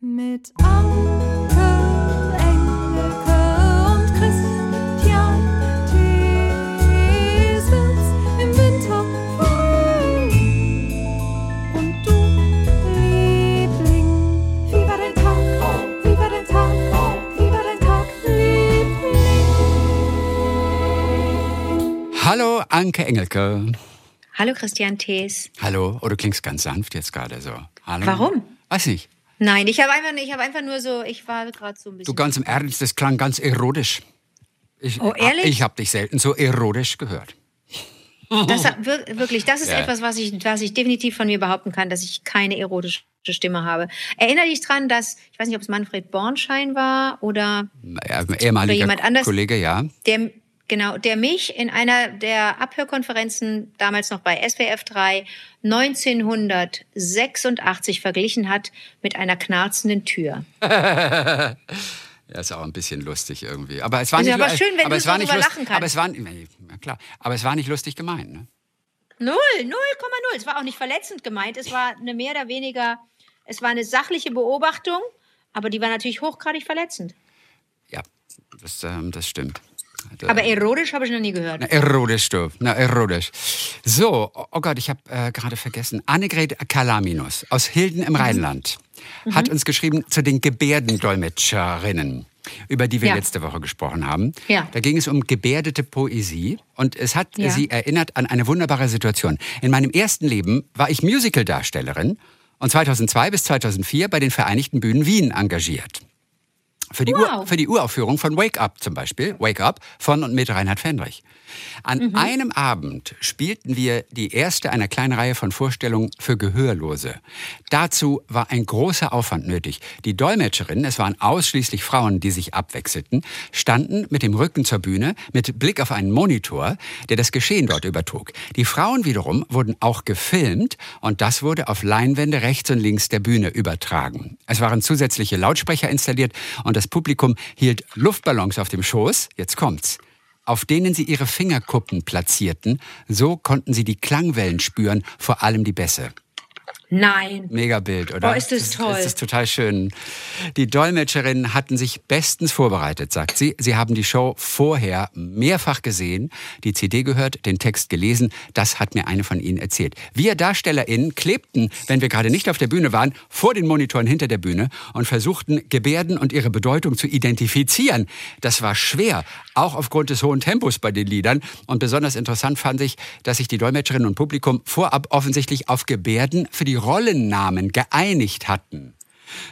Mit Anke, Engelke und Christian Thiesens im Winter Frühling. Und du, Liebling, wie war dein Tag? Wie war dein Tag? Wie war dein Tag, Liebling? Hallo, Anke Engelke. Hallo Christian Thees. Hallo. Oh, du klingst ganz sanft jetzt gerade so. Hallo. Warum? Weiß nicht. Nein, ich habe einfach, ich habe einfach nur so, ich war gerade so ein bisschen. Du ganz im Ernst, das klang ganz erotisch. Ich, Oh, ehrlich? Ich habe dich selten so erotisch gehört. das, wirklich, das ist Ja. etwas, was ich, was ich definitiv von mir behaupten kann, dass ich keine erotische Stimme habe. Erinnere dich dran, dass, ich weiß nicht, ob es Manfred Bornschein war oder Ja, ehemaliger jemand anders? Kollege, ja. der, genau, der mich in einer der Abhörkonferenzen, damals noch bei SWF 3, 1986 verglichen hat mit einer knarzenden Tür. Ja, ist auch ein bisschen lustig irgendwie. Aber es war nicht, aber schön, wenn aber du es war nicht lachen kannst. Aber es war, ja, klar, aber es war nicht lustig gemeint. Ne? Null, 0,0. Es war auch nicht verletzend gemeint. Es war eine mehr oder weniger, es war eine sachliche Beobachtung, aber die war natürlich hochgradig verletzend. Ja, das, ähm, das stimmt. Aber erotisch habe ich noch nie gehört. Na, erotisch, du. Na, erotisch. So, oh oh Gott, ich habe äh, gerade vergessen. Annegret Kalaminus aus Hilden Mhm. im Rheinland hat uns geschrieben zu den Gebärdendolmetscherinnen, über die wir Ja. letzte Woche gesprochen haben. Ja. Da ging es um gebärdete Poesie und es hat Ja. sie erinnert an eine wunderbare Situation. In meinem ersten Leben war ich Musicaldarstellerin und 2002 bis 2004 bei den Vereinigten Bühnen Wien engagiert. Für die, Ur, Wow. für die Uraufführung von Wake Up zum Beispiel, Wake Up von und mit Reinhard Fendrich. An Mhm. einem Abend spielten wir die erste einer kleinen Reihe von Vorstellungen für Gehörlose. Dazu war ein großer Aufwand nötig. Die Dolmetscherinnen, es waren ausschließlich Frauen, die sich abwechselten, standen mit dem Rücken zur Bühne, mit Blick auf einen Monitor, der das Geschehen dort übertrug. Die Frauen wiederum wurden auch gefilmt und das wurde auf Leinwände rechts und links der Bühne übertragen. Es waren zusätzliche Lautsprecher installiert und das Publikum hielt Luftballons auf dem Schoß. Jetzt kommt's auf denen sie ihre Fingerkuppen platzierten. So konnten sie die Klangwellen spüren, vor allem die Bässe. Nein. Mega Bild, oder? Oh, ist das toll. Das ist total schön. Die Dolmetscherinnen hatten sich bestens vorbereitet, sagt sie. Sie haben die Show vorher mehrfach gesehen, die CD gehört, den Text gelesen. Das hat mir eine von ihnen erzählt. Wir DarstellerInnen klebten, wenn wir gerade nicht auf der Bühne waren, vor den Monitoren hinter der Bühne und versuchten, Gebärden und ihre Bedeutung zu identifizieren. Das war schwer, auch aufgrund des hohen Tempos bei den Liedern. Und besonders interessant fand ich, dass sich die Dolmetscherinnen und Publikum vorab offensichtlich auf Gebärden für die Rollennamen geeinigt hatten.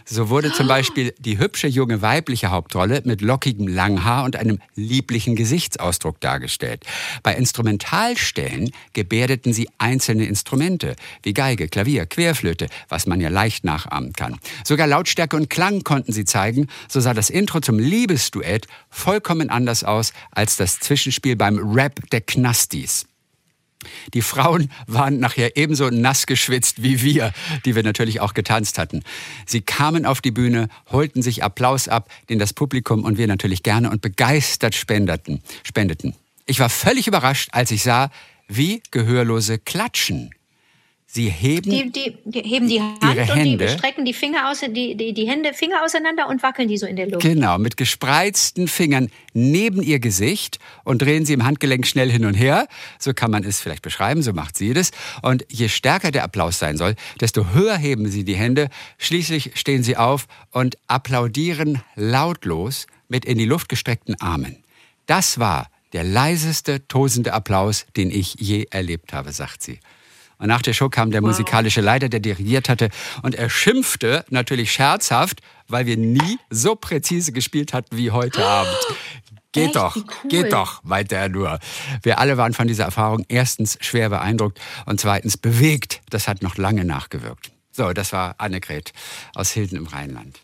So wurde zum Beispiel die hübsche junge weibliche Hauptrolle mit lockigem Langhaar und einem lieblichen Gesichtsausdruck dargestellt. Bei Instrumentalstellen gebärdeten sie einzelne Instrumente, wie Geige, Klavier, Querflöte, was man ja leicht nachahmen kann. Sogar Lautstärke und Klang konnten sie zeigen, so sah das Intro zum Liebesduett vollkommen anders aus als das Zwischenspiel beim Rap der Knastis. Die Frauen waren nachher ebenso nass geschwitzt wie wir, die wir natürlich auch getanzt hatten. Sie kamen auf die Bühne, holten sich Applaus ab, den das Publikum und wir natürlich gerne und begeistert spendeten. spendeten. Ich war völlig überrascht, als ich sah, wie Gehörlose klatschen. Sie heben Die, die, die heben die Hand Ihre und Hände. die strecken die Finger aus, die, die, die Hände, Finger auseinander und wackeln die so in der Luft. Genau, mit gespreizten Fingern neben ihr Gesicht und drehen sie im Handgelenk schnell hin und her. So kann man es vielleicht beschreiben, so macht sie das. Und je stärker der Applaus sein soll, desto höher heben sie die Hände. Schließlich stehen sie auf und applaudieren lautlos mit in die Luft gestreckten Armen. Das war der leiseste, tosende Applaus, den ich je erlebt habe, sagt sie. Und nach der Show kam der musikalische Leiter, der dirigiert hatte, und er schimpfte natürlich scherzhaft, weil wir nie so präzise gespielt hatten wie heute Abend. Geht Echt? doch, cool. geht doch, meinte er nur. Wir alle waren von dieser Erfahrung erstens schwer beeindruckt und zweitens bewegt. Das hat noch lange nachgewirkt. So, das war Annegret aus Hilden im Rheinland.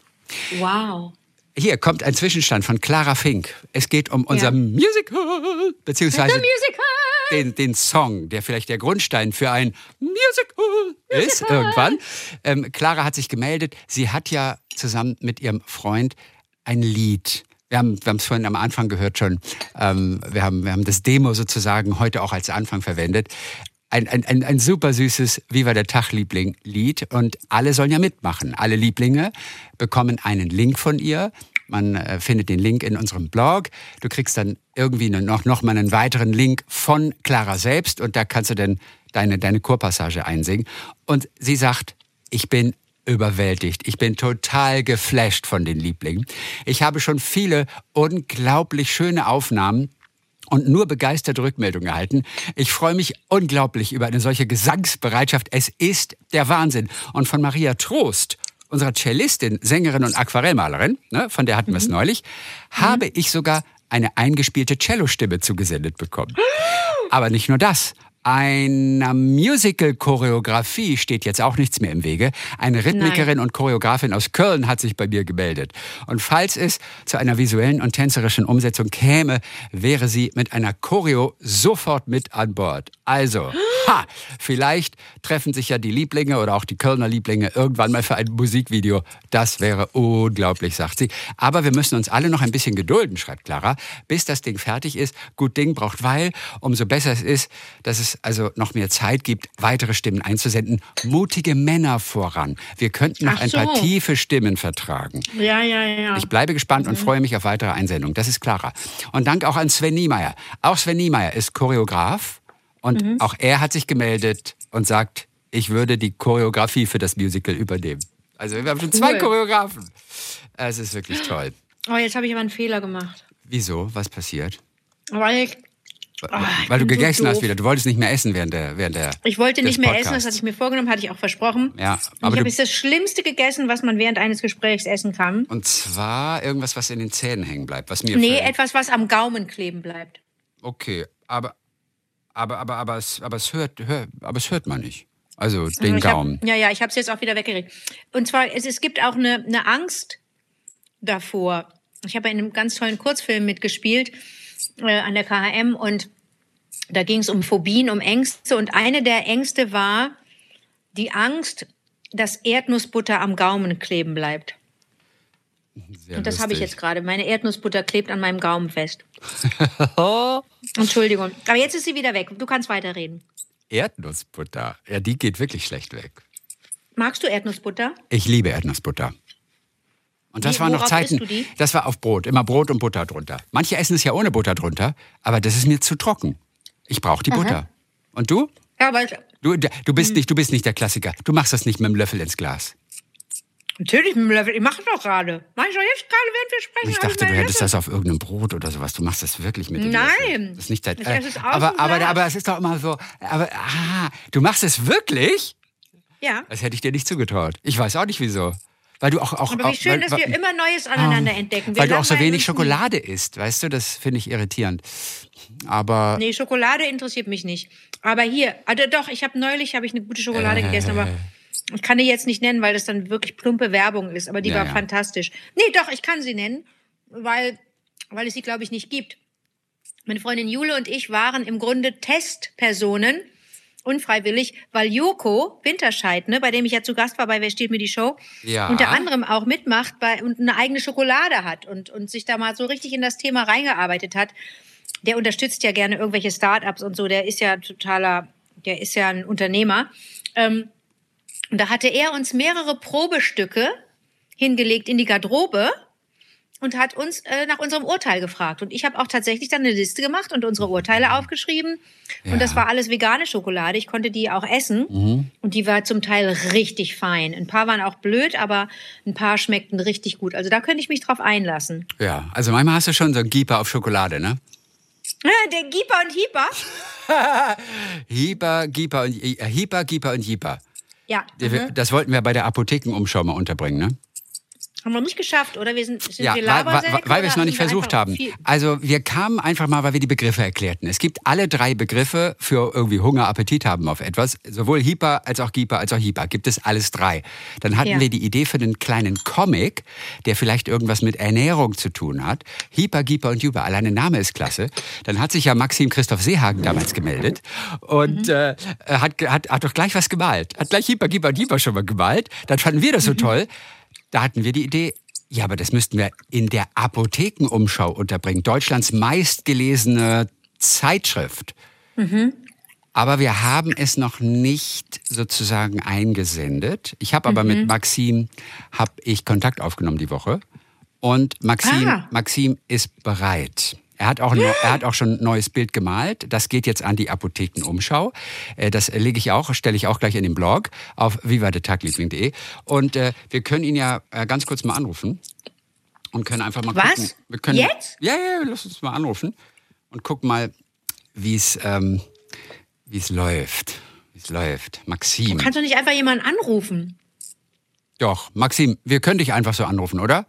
Wow. Hier kommt ein Zwischenstand von Clara Fink. Es geht um unser Ja. Musical, beziehungsweise The Musical! Den, den Song, der vielleicht der Grundstein für ein Musical ist irgendwann. Ähm, Clara hat sich gemeldet. Sie hat ja zusammen mit ihrem Freund ein Lied. Wir haben wir es vorhin am Anfang gehört schon. Ähm, wir, haben, wir haben das Demo sozusagen heute auch als Anfang verwendet. ein, ein, ein, ein super süßes Viva der Tag-Liebling-Lied und alle sollen ja mitmachen. Alle Lieblinge bekommen einen Link von ihr. Man äh, findet den Link in unserem Blog. Du kriegst dann irgendwie noch, noch mal einen weiteren Link von Clara selbst und da kannst du dann deine, deine Chorpassage einsingen. Und sie sagt, ich bin überwältigt. Ich bin total geflasht von den Lieblingen. Ich habe schon viele unglaublich schöne Aufnahmen und nur begeisterte Rückmeldungen erhalten. Ich freue mich unglaublich über eine solche Gesangsbereitschaft. Es ist der Wahnsinn. Und von Maria Trost, unserer Cellistin, Sängerin und Aquarellmalerin, ne, von der hatten wir es Mhm. neulich, habe ich sogar eine eingespielte Cellostimme zugesendet bekommen. Aber nicht nur das. Einer Musical-Choreografie steht jetzt auch nichts mehr im Wege. Eine Rhythmikerin und Choreografin aus Köln hat sich bei mir gemeldet. Und falls es zu einer visuellen und tänzerischen Umsetzung käme, wäre sie mit einer Choreo sofort mit an Bord. Also, ha, vielleicht treffen sich ja die Lieblinge oder auch die Kölner Lieblinge irgendwann mal für ein Musikvideo. Das wäre unglaublich, sagt sie. Aber wir müssen uns alle noch ein bisschen gedulden, schreibt Clara, bis das Ding fertig ist. Gut Ding braucht Weil. Umso besser es ist, dass es also noch mehr Zeit gibt, weitere Stimmen einzusenden. Mutige Männer voran. Wir könnten noch Ach ein paar so. tiefe Stimmen vertragen. Ja, ja, ja. Ich bleibe gespannt und freue mich auf weitere Einsendungen. Das ist Clara. Und Dank auch an Sven Niemeyer. Auch Sven Niemeyer ist Choreograf und auch er hat sich gemeldet und sagt, ich würde die Choreografie für das Musical übernehmen. Also wir haben schon zwei Cool. Choreografen. Es ist wirklich toll. Oh, jetzt habe ich aber einen Fehler gemacht. Wieso? Was passiert? Weil ich, Ah, ich Weil du bin so gegessen hast wieder. Du wolltest nicht mehr essen während der während der ich wollte nicht mehr essen, Podcasts. das hatte ich mir vorgenommen, hatte ich auch versprochen. Ja, aber ich habe jetzt das Schlimmste gegessen, was man während eines Gesprächs essen kann. Und zwar irgendwas, was in den Zähnen hängen bleibt, was mir Nee, fällt. etwas, was am Gaumen kleben bleibt. Okay, aber aber aber aber es aber es hört, hör, aber es hört man nicht. Also den Ich hab- Gaumen. ja, ja, ich habe es jetzt auch wieder weggekriegt. Und zwar, es, es gibt auch eine, eine Angst davor. Ich habe in einem ganz tollen Kurzfilm mitgespielt äh, an der KHM und da ging es um Phobien, um Ängste. Und eine der Ängste war die Angst, dass Erdnussbutter am Gaumen kleben bleibt. Sehr Und das habe ich jetzt gerade. Meine Erdnussbutter klebt an meinem Gaumen fest. Entschuldigung. Aber jetzt ist sie wieder weg. Du kannst weiterreden. Erdnussbutter. Ja, die geht wirklich schlecht weg. Magst du Erdnussbutter? Ich liebe Erdnussbutter. Und das Wie- waren noch Zeiten, du die? das war auf Brot, immer Brot und Butter drunter. Manche essen es ja ohne Butter drunter, aber das ist mir zu trocken. Ich brauche die Butter. Und du? Ja, weil Du, du, Hm. bist nicht, du bist nicht der Klassiker. Du machst das nicht mit dem Löffel ins Glas. Natürlich mit dem Löffel. Ich mache doch gerade. Mach ich doch jetzt gerade, während wir sprechen. Ich dachte, du hättest Löffel. das auf irgendeinem Brot oder sowas. Du machst das wirklich mit dem Nein. Löffel. Das ist nicht dein, äh, aber, aber, aber es ist doch immer so. Aber ah, du machst es wirklich? Ja. Das hätte ich dir nicht zugetraut. Ich weiß auch nicht wieso. Weil du auch. auch Aber auch, wie schön, weil, dass wir weil, immer Neues aneinander entdecken. Wir weil du auch so wenig Schokolade isst, weißt du? Das finde ich irritierend. Aber. Nee, Schokolade interessiert mich nicht. Aber hier, also doch, ich habe neulich habe ich eine gute Schokolade Äh. gegessen, aber ich kann die jetzt nicht nennen, weil das dann wirklich plumpe Werbung ist. Aber die Ja, war ja. fantastisch. Nee, doch, ich kann sie nennen, weil, weil es sie, glaube ich, nicht gibt. Meine Freundin Jule und ich waren im Grunde Testpersonen, unfreiwillig, weil Joko Winterscheid, ne, bei dem ich ja zu Gast war bei Wer steht mir die Show, Ja. unter anderem auch mitmacht bei, und eine eigene Schokolade hat und, und sich da mal so richtig in das Thema reingearbeitet hat. Der unterstützt ja gerne irgendwelche Startups und so, der ist ja totaler, der ist ja ein Unternehmer. Ähm, und da hatte er uns mehrere Probestücke hingelegt in die Garderobe und hat uns äh, nach unserem Urteil gefragt. Und ich habe auch tatsächlich dann eine Liste gemacht und unsere Urteile aufgeschrieben. Ja. Und das war alles vegane Schokolade. Ich konnte die auch essen. Und die war zum Teil richtig fein. Ein paar waren auch blöd, aber ein paar schmeckten richtig gut. Also da könnte ich mich drauf einlassen. Ja, also manchmal hast du schon so einen Gieper auf Schokolade, ne? Der Gieper und Hieper. Hieper, Gieper und äh, Hieper, Gieper und Jeeper. Ja, mhm. Das wollten wir bei der Apothekenumschau mal unterbringen, ne? Haben wir nicht geschafft, oder? Wir sind, sind Ja, wir weil, weil, weil wir es noch nicht versucht haben. Also wir kamen einfach mal, weil wir die Begriffe erklärten. Es gibt alle drei Begriffe für irgendwie Hunger, Appetit haben auf etwas. Sowohl Hyper als auch Gieper als auch Hyper. Gibt es alles drei. Dann hatten Ja. wir die Idee für einen kleinen Comic, der vielleicht irgendwas mit Ernährung zu tun hat. Hyper, Gieper und Juber. Allein der Name ist klasse. Dann hat sich ja Maxim Christoph Seehagen damals gemeldet und Mhm. äh, hat, hat, hat doch gleich was gemalt. Hat gleich Hyper, Gieper und Juber schon mal gemalt. Dann fanden wir das Mhm. so toll. Da hatten wir die Idee, ja, aber das müssten wir in der Apothekenumschau unterbringen. Deutschlands meistgelesene Zeitschrift. Aber wir haben es noch nicht sozusagen eingesendet. Ich habe aber mit Maxim hab ich Kontakt aufgenommen die Woche. Und Maxim, Ah. Maxim ist bereit. Er hat, auch, er hat auch schon ein neues Bild gemalt. Das geht jetzt an die Apothekenumschau. Äh, Das lege ich auch, stelle ich auch gleich in den Blog auf vivadetagliebling.de. Und äh, wir können ihn ja äh, ganz kurz mal anrufen und können einfach mal Was? gucken. Wir können, Jetzt? Ja, ja, lass uns mal anrufen und gucken mal, wie es ähm, wie es läuft. Wie es läuft. Maxim. Kannst du nicht einfach jemanden anrufen? Doch, Maxim, wir können dich einfach so anrufen, oder?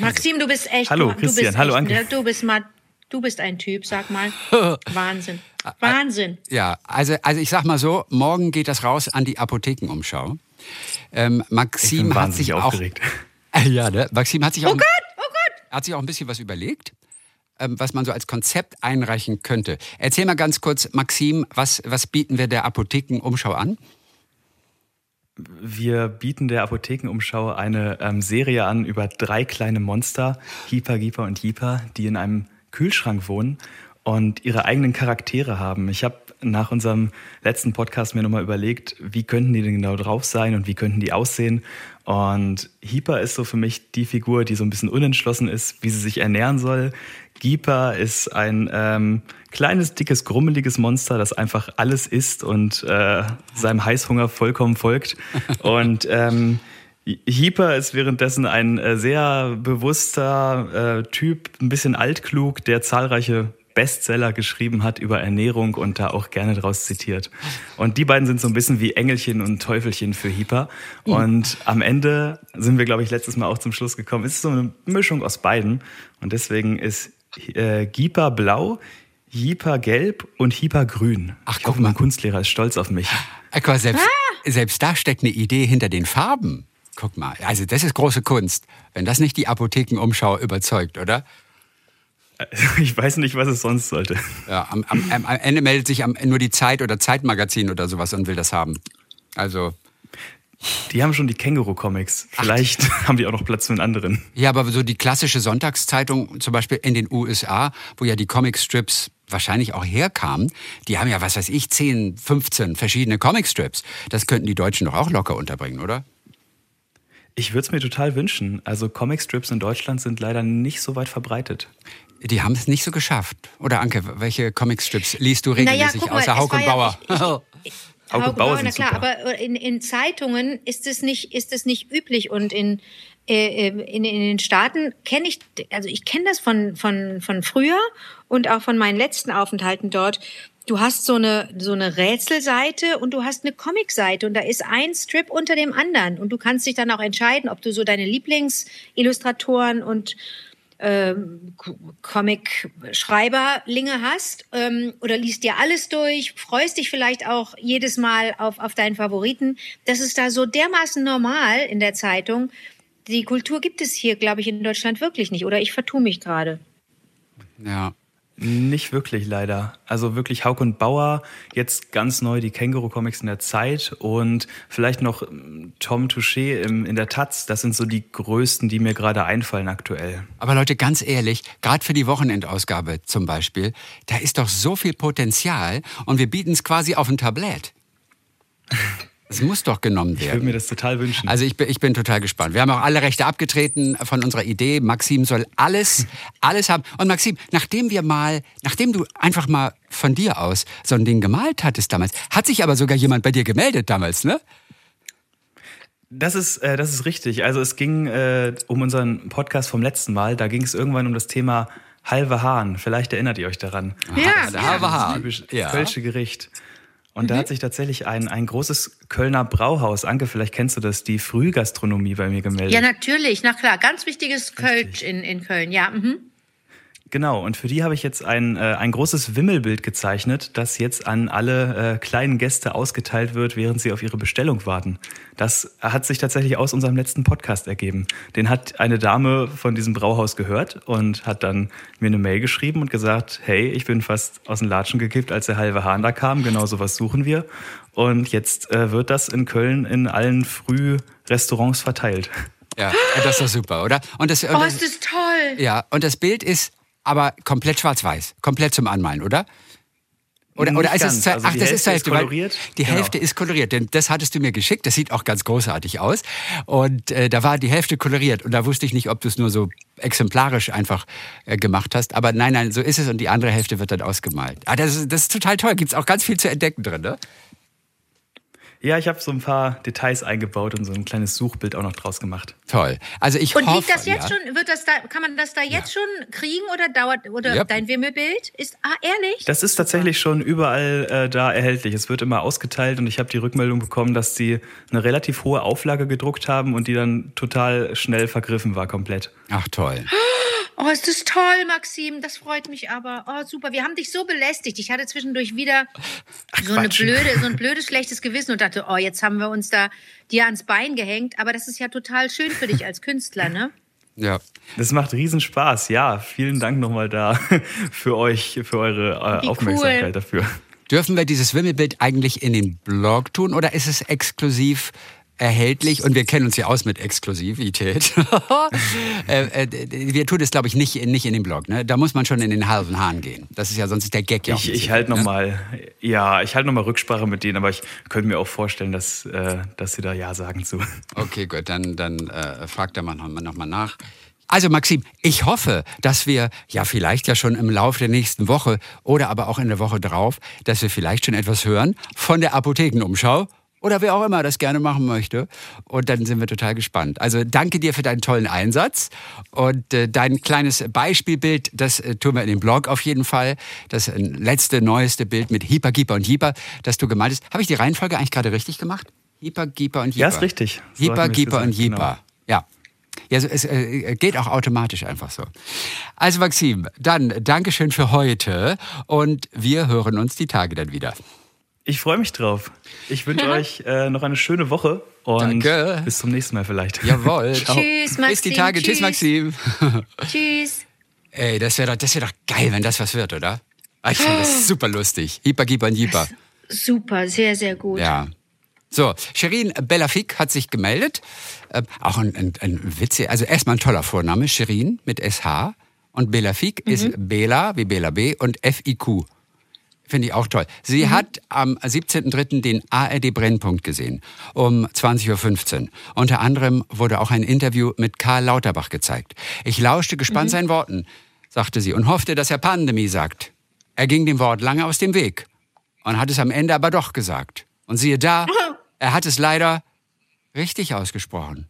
Maxim, du bist echt. Hallo, du Christian. Bist Hallo, Anke. ne? Du bist mal. Du bist ein Typ, sag mal. Wahnsinn. Wahnsinn. Ja, also, also ich sag mal so, morgen geht das raus an die Apothekenumschau. Ähm, Ich bin Maxim hat sich auch, aufgeregt. ja, ne? Maxim hat sich auch, Oh Gott, oh Gott. hat sich auch ein bisschen was überlegt, ähm, was man so als Konzept einreichen könnte. Erzähl mal ganz kurz, Maxim, was, was bieten wir der Apothekenumschau an? Wir bieten der Apothekenumschau eine ähm, Serie an über drei kleine Monster, Hieper, Gieper und Jeeper, die in einem Kühlschrank wohnen und ihre eigenen Charaktere haben. Ich habe nach unserem letzten Podcast mir nochmal überlegt, wie könnten die denn genau drauf sein und wie könnten die aussehen. Und Hieper ist so für mich die Figur, die so ein bisschen unentschlossen ist, wie sie sich ernähren soll. Gieper ist ein ähm, kleines, dickes, grummeliges Monster, das einfach alles isst und äh, seinem Heißhunger vollkommen folgt. Und ähm, Hieper ist währenddessen ein äh, sehr bewusster äh, Typ, ein bisschen altklug, der zahlreiche Bestseller geschrieben hat über Ernährung und da auch gerne draus zitiert. Und die beiden sind so ein bisschen wie Engelchen und Teufelchen für Hieper. Und am Ende sind wir, glaube ich, letztes Mal auch zum Schluss gekommen. Es ist so eine Mischung aus beiden. Und deswegen ist äh, blau, Hieper gelb und Hieper grün. Ach, ich guck hoffe, mal. mein Kunstlehrer ist stolz auf mich. Guck mal, selbst, selbst da steckt eine Idee hinter den Farben. Guck mal, also das ist große Kunst. Wenn das nicht die Apothekenumschau überzeugt, oder? Ich weiß nicht, was es sonst sollte. Ja, am, am, am am Ende meldet sich am, nur die Zeit oder Zeitmagazin oder sowas und will das haben. Also, Die haben schon die Känguru-Comics. Vielleicht haben die auch noch Platz für einen anderen. ja, aber so die klassische Sonntagszeitung, zum Beispiel in den USA, wo ja die Comicstrips wahrscheinlich auch herkamen, die haben ja, was weiß ich, 10, 15 verschiedene Comicstrips. Das könnten die Deutschen doch auch locker unterbringen, oder? Ich würde es mir total wünschen. Also Comicstrips in Deutschland sind leider nicht so weit verbreitet. Die haben es nicht so geschafft. Oder Anke, welche Comicstrips liest du Naja, regelmäßig guck mal, außer Hauk und ja- Bauer? ich- Hauke na klar, super. aber in, in Zeitungen ist es nicht, ist es nicht üblich und in, äh, in, in den Staaten kenne ich, also ich kenne das von, von, von früher und auch von meinen letzten Aufenthalten dort. Du hast so eine, so eine Rätselseite und du hast eine Comicseite und da ist ein Strip unter dem anderen und du kannst dich dann auch entscheiden, ob du so deine Lieblingsillustratoren und ähm, Comic-Schreiberlinge hast ähm, oder liest dir alles durch, freust dich vielleicht auch jedes Mal auf, auf deinen Favoriten. Das ist da so dermaßen normal in der Zeitung. Die Kultur gibt es hier, glaube ich, in Deutschland wirklich nicht. Oder ich vertue mich gerade. ja. Nicht wirklich leider. Also wirklich Hauke und Bauer, jetzt ganz neu die Känguru-Comics in der Zeit und vielleicht noch ähm, Tom Touché im, in der Taz. Das sind so die größten, die mir gerade einfallen aktuell. Aber Leute, ganz ehrlich, gerade für die Wochenendausgabe zum Beispiel, da ist doch so viel Potenzial und wir bieten es quasi auf ein Tablett. Es muss doch genommen Ich würde werden. mir das total wünschen. Also ich bin, ich bin total gespannt. Wir haben auch alle Rechte abgetreten von unserer Idee. Maxim soll alles, alles haben. Und Maxim, nachdem wir mal, nachdem du einfach mal von dir aus so ein Ding gemalt hattest damals, hat sich aber sogar jemand bei dir gemeldet damals, ne? Das ist, äh, das ist richtig. Also es ging äh, um unseren Podcast vom letzten Mal. Da ging es irgendwann um das Thema halbe Hahn. Vielleicht erinnert ihr euch daran. Ja, der halbe Hahn. Typisch Ja. kölsche Gericht. Und da hat sich tatsächlich ein, ein großes Kölner Brauhaus, Anke, vielleicht kennst du das, die Frühgastronomie bei mir gemeldet. Ja, natürlich, na klar. Ganz wichtiges Kölsch in, in Köln, ja. Mhm. Genau, und für die habe ich jetzt ein, äh, ein großes Wimmelbild gezeichnet, das jetzt an alle äh, kleinen Gäste ausgeteilt wird, während sie auf ihre Bestellung warten. Das hat sich tatsächlich aus unserem letzten Podcast ergeben. Den hat eine Dame von diesem Brauhaus gehört und hat dann mir eine Mail geschrieben und gesagt, hey, ich bin fast aus den Latschen gekippt, als der halbe Hahn da kam, genau sowas suchen wir. Und jetzt äh, wird das in Köln in allen Frührestaurants verteilt. Ja, das ist doch super, oder? Und das, und Oh, das, ist das toll. ja, und das Bild ist aber komplett schwarz-weiß, komplett zum Anmalen, oder? Oder, Nicht oder ist ganz. es, zur- Also ach, die das Hälfte ist ist Hälfte, weil koloriert. Die Genau. Hälfte ist koloriert, denn das hattest du mir geschickt. Das sieht auch ganz großartig aus. Und äh, da war die Hälfte koloriert. Und da wusste ich nicht, ob du es nur so exemplarisch einfach äh, gemacht hast. Aber nein, nein, so ist es. Und die andere Hälfte wird dann ausgemalt. Ah, das, ist, das ist total toll. Gibt es auch ganz viel zu entdecken drin, ne? Ja, ich habe so ein paar Details eingebaut und so ein kleines Suchbild auch noch draus gemacht. Toll. Also ich Und hoffe, liegt das jetzt ja. schon, wird das da, kann man das da jetzt schon kriegen oder dauert, oder Ja. dein Wimmelbild? Ist, ah, ehrlich? Das ist tatsächlich schon überall äh, da erhältlich. Es wird immer ausgeteilt und ich habe die Rückmeldung bekommen, dass sie eine relativ hohe Auflage gedruckt haben und die dann total schnell vergriffen war komplett. Ach toll. Oh, ist das toll, Maxim. Das freut mich aber. Oh, super. Wir haben dich so belästigt. Ich hatte zwischendurch wieder so, eine blöde, so ein blödes, schlechtes Gewissen und dachte, oh, jetzt haben wir uns da dir ans Bein gehängt. Aber das ist ja total schön für dich als Künstler, ne? Ja. Das macht riesen Spaß. Ja, vielen Dank nochmal da für euch, für eure äh, Aufmerksamkeit cool. dafür. Dürfen wir dieses Wimmelbild eigentlich in den Blog tun oder ist es exklusiv erhältlich? Und wir kennen uns ja aus mit Exklusivität. äh, äh, wir tun es, glaube ich, nicht, in- nicht in den Blog. Ne? Da muss man schon in den halben Hahn gehen. Das ist ja sonst der Gag ja Ich, ich halte ne? nochmal, ja, ich halte nochmal Rücksprache mit denen, aber ich könnte mir auch vorstellen, dass, äh, dass sie da Ja sagen zu. Okay, gut, dann, dann äh, fragt er mal nochmal noch mal nach. Also Maxim, ich hoffe, dass wir ja vielleicht ja schon im Laufe der nächsten Woche oder aber auch in der Woche drauf, dass wir vielleicht schon etwas hören von der Apothekenumschau oder wer auch immer das gerne machen möchte. Und dann sind wir total gespannt. Also danke dir für deinen tollen Einsatz und äh, dein kleines Beispielbild, das äh, tun wir in den Blog auf jeden Fall. Das äh, letzte, neueste Bild mit Hyper, Gieper und Jeeper, das du gemalt hast. Habe ich die Reihenfolge eigentlich gerade richtig gemacht? Hyper, Gieper und Jeeper. Ja, ist richtig. So Jeeper, wir's Gieper und gesagt, genau. Jeeper. Ja. Ja, es äh, geht auch automatisch einfach so. Also Maxim, dann Dankeschön für heute und wir hören uns die Tage dann wieder. Ich freue mich drauf. Ich wünsche euch äh, noch eine schöne Woche und Danke. bis zum nächsten Mal vielleicht. Jawohl. Tschüss, Maxim. Bis die Tage. Tschüss, Tschüss. Maxim. Tschüss. Ey, das wäre doch, das wär doch geil, wenn das was wird, oder? Ah, Ich finde das super lustig. Hieper, Gieper und Jeeper. Super, sehr, sehr gut. Ja. So, Shirin Bellafik hat sich gemeldet. Äh, auch ein, ein, ein Witze, also erstmal ein toller Vorname, Shirin mit SH. Und Bellafik ist Bela wie Bela B und F-I-Q. Finde ich auch toll. Sie hat am 17.03. den ARD Brennpunkt gesehen, um 20.15 Uhr. Unter anderem wurde auch ein Interview mit Karl Lauterbach gezeigt. Ich lauschte gespannt seinen Worten, sagte sie, und hoffte, dass er Pandemie sagt. Er ging dem Wort lange aus dem Weg und hat es am Ende aber doch gesagt. Und siehe da, er hat es leider richtig ausgesprochen.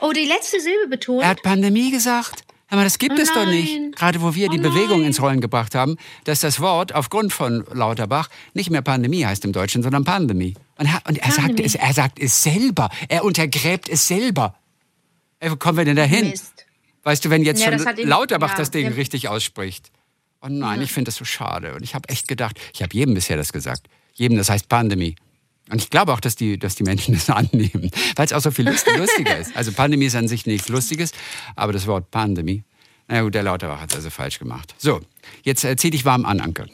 Oh, die letzte Silbe betont. Er hat Pandemie gesagt. Aber das gibt Oh es doch nicht. Gerade wo wir die Oh Bewegung nein. ins Rollen gebracht haben, dass das Wort aufgrund von Lauterbach nicht mehr Pandemie heißt im Deutschen, sondern Pandemie. Und er, und er, sagt, es, er sagt es selber. Er untergräbt es selber. Ey, wo kommen wir denn dahin? Mist. Weißt du, wenn jetzt Ja, schon das Lauterbach ja, das Ding der- richtig ausspricht. Oh nein, ich finde das so schade. Und ich habe echt gedacht, ich habe jedem bisher das gesagt. Jedem, das heißt Pandemie. Und ich glaube auch, dass die, dass die Menschen das annehmen, weil es auch so viel lust, lustiger ist. Also Pandemie ist an sich nichts Lustiges, aber das Wort Pandemie, na gut, der Lauterbach hat es also falsch gemacht. So, jetzt äh, zieh dich warm an, Anke.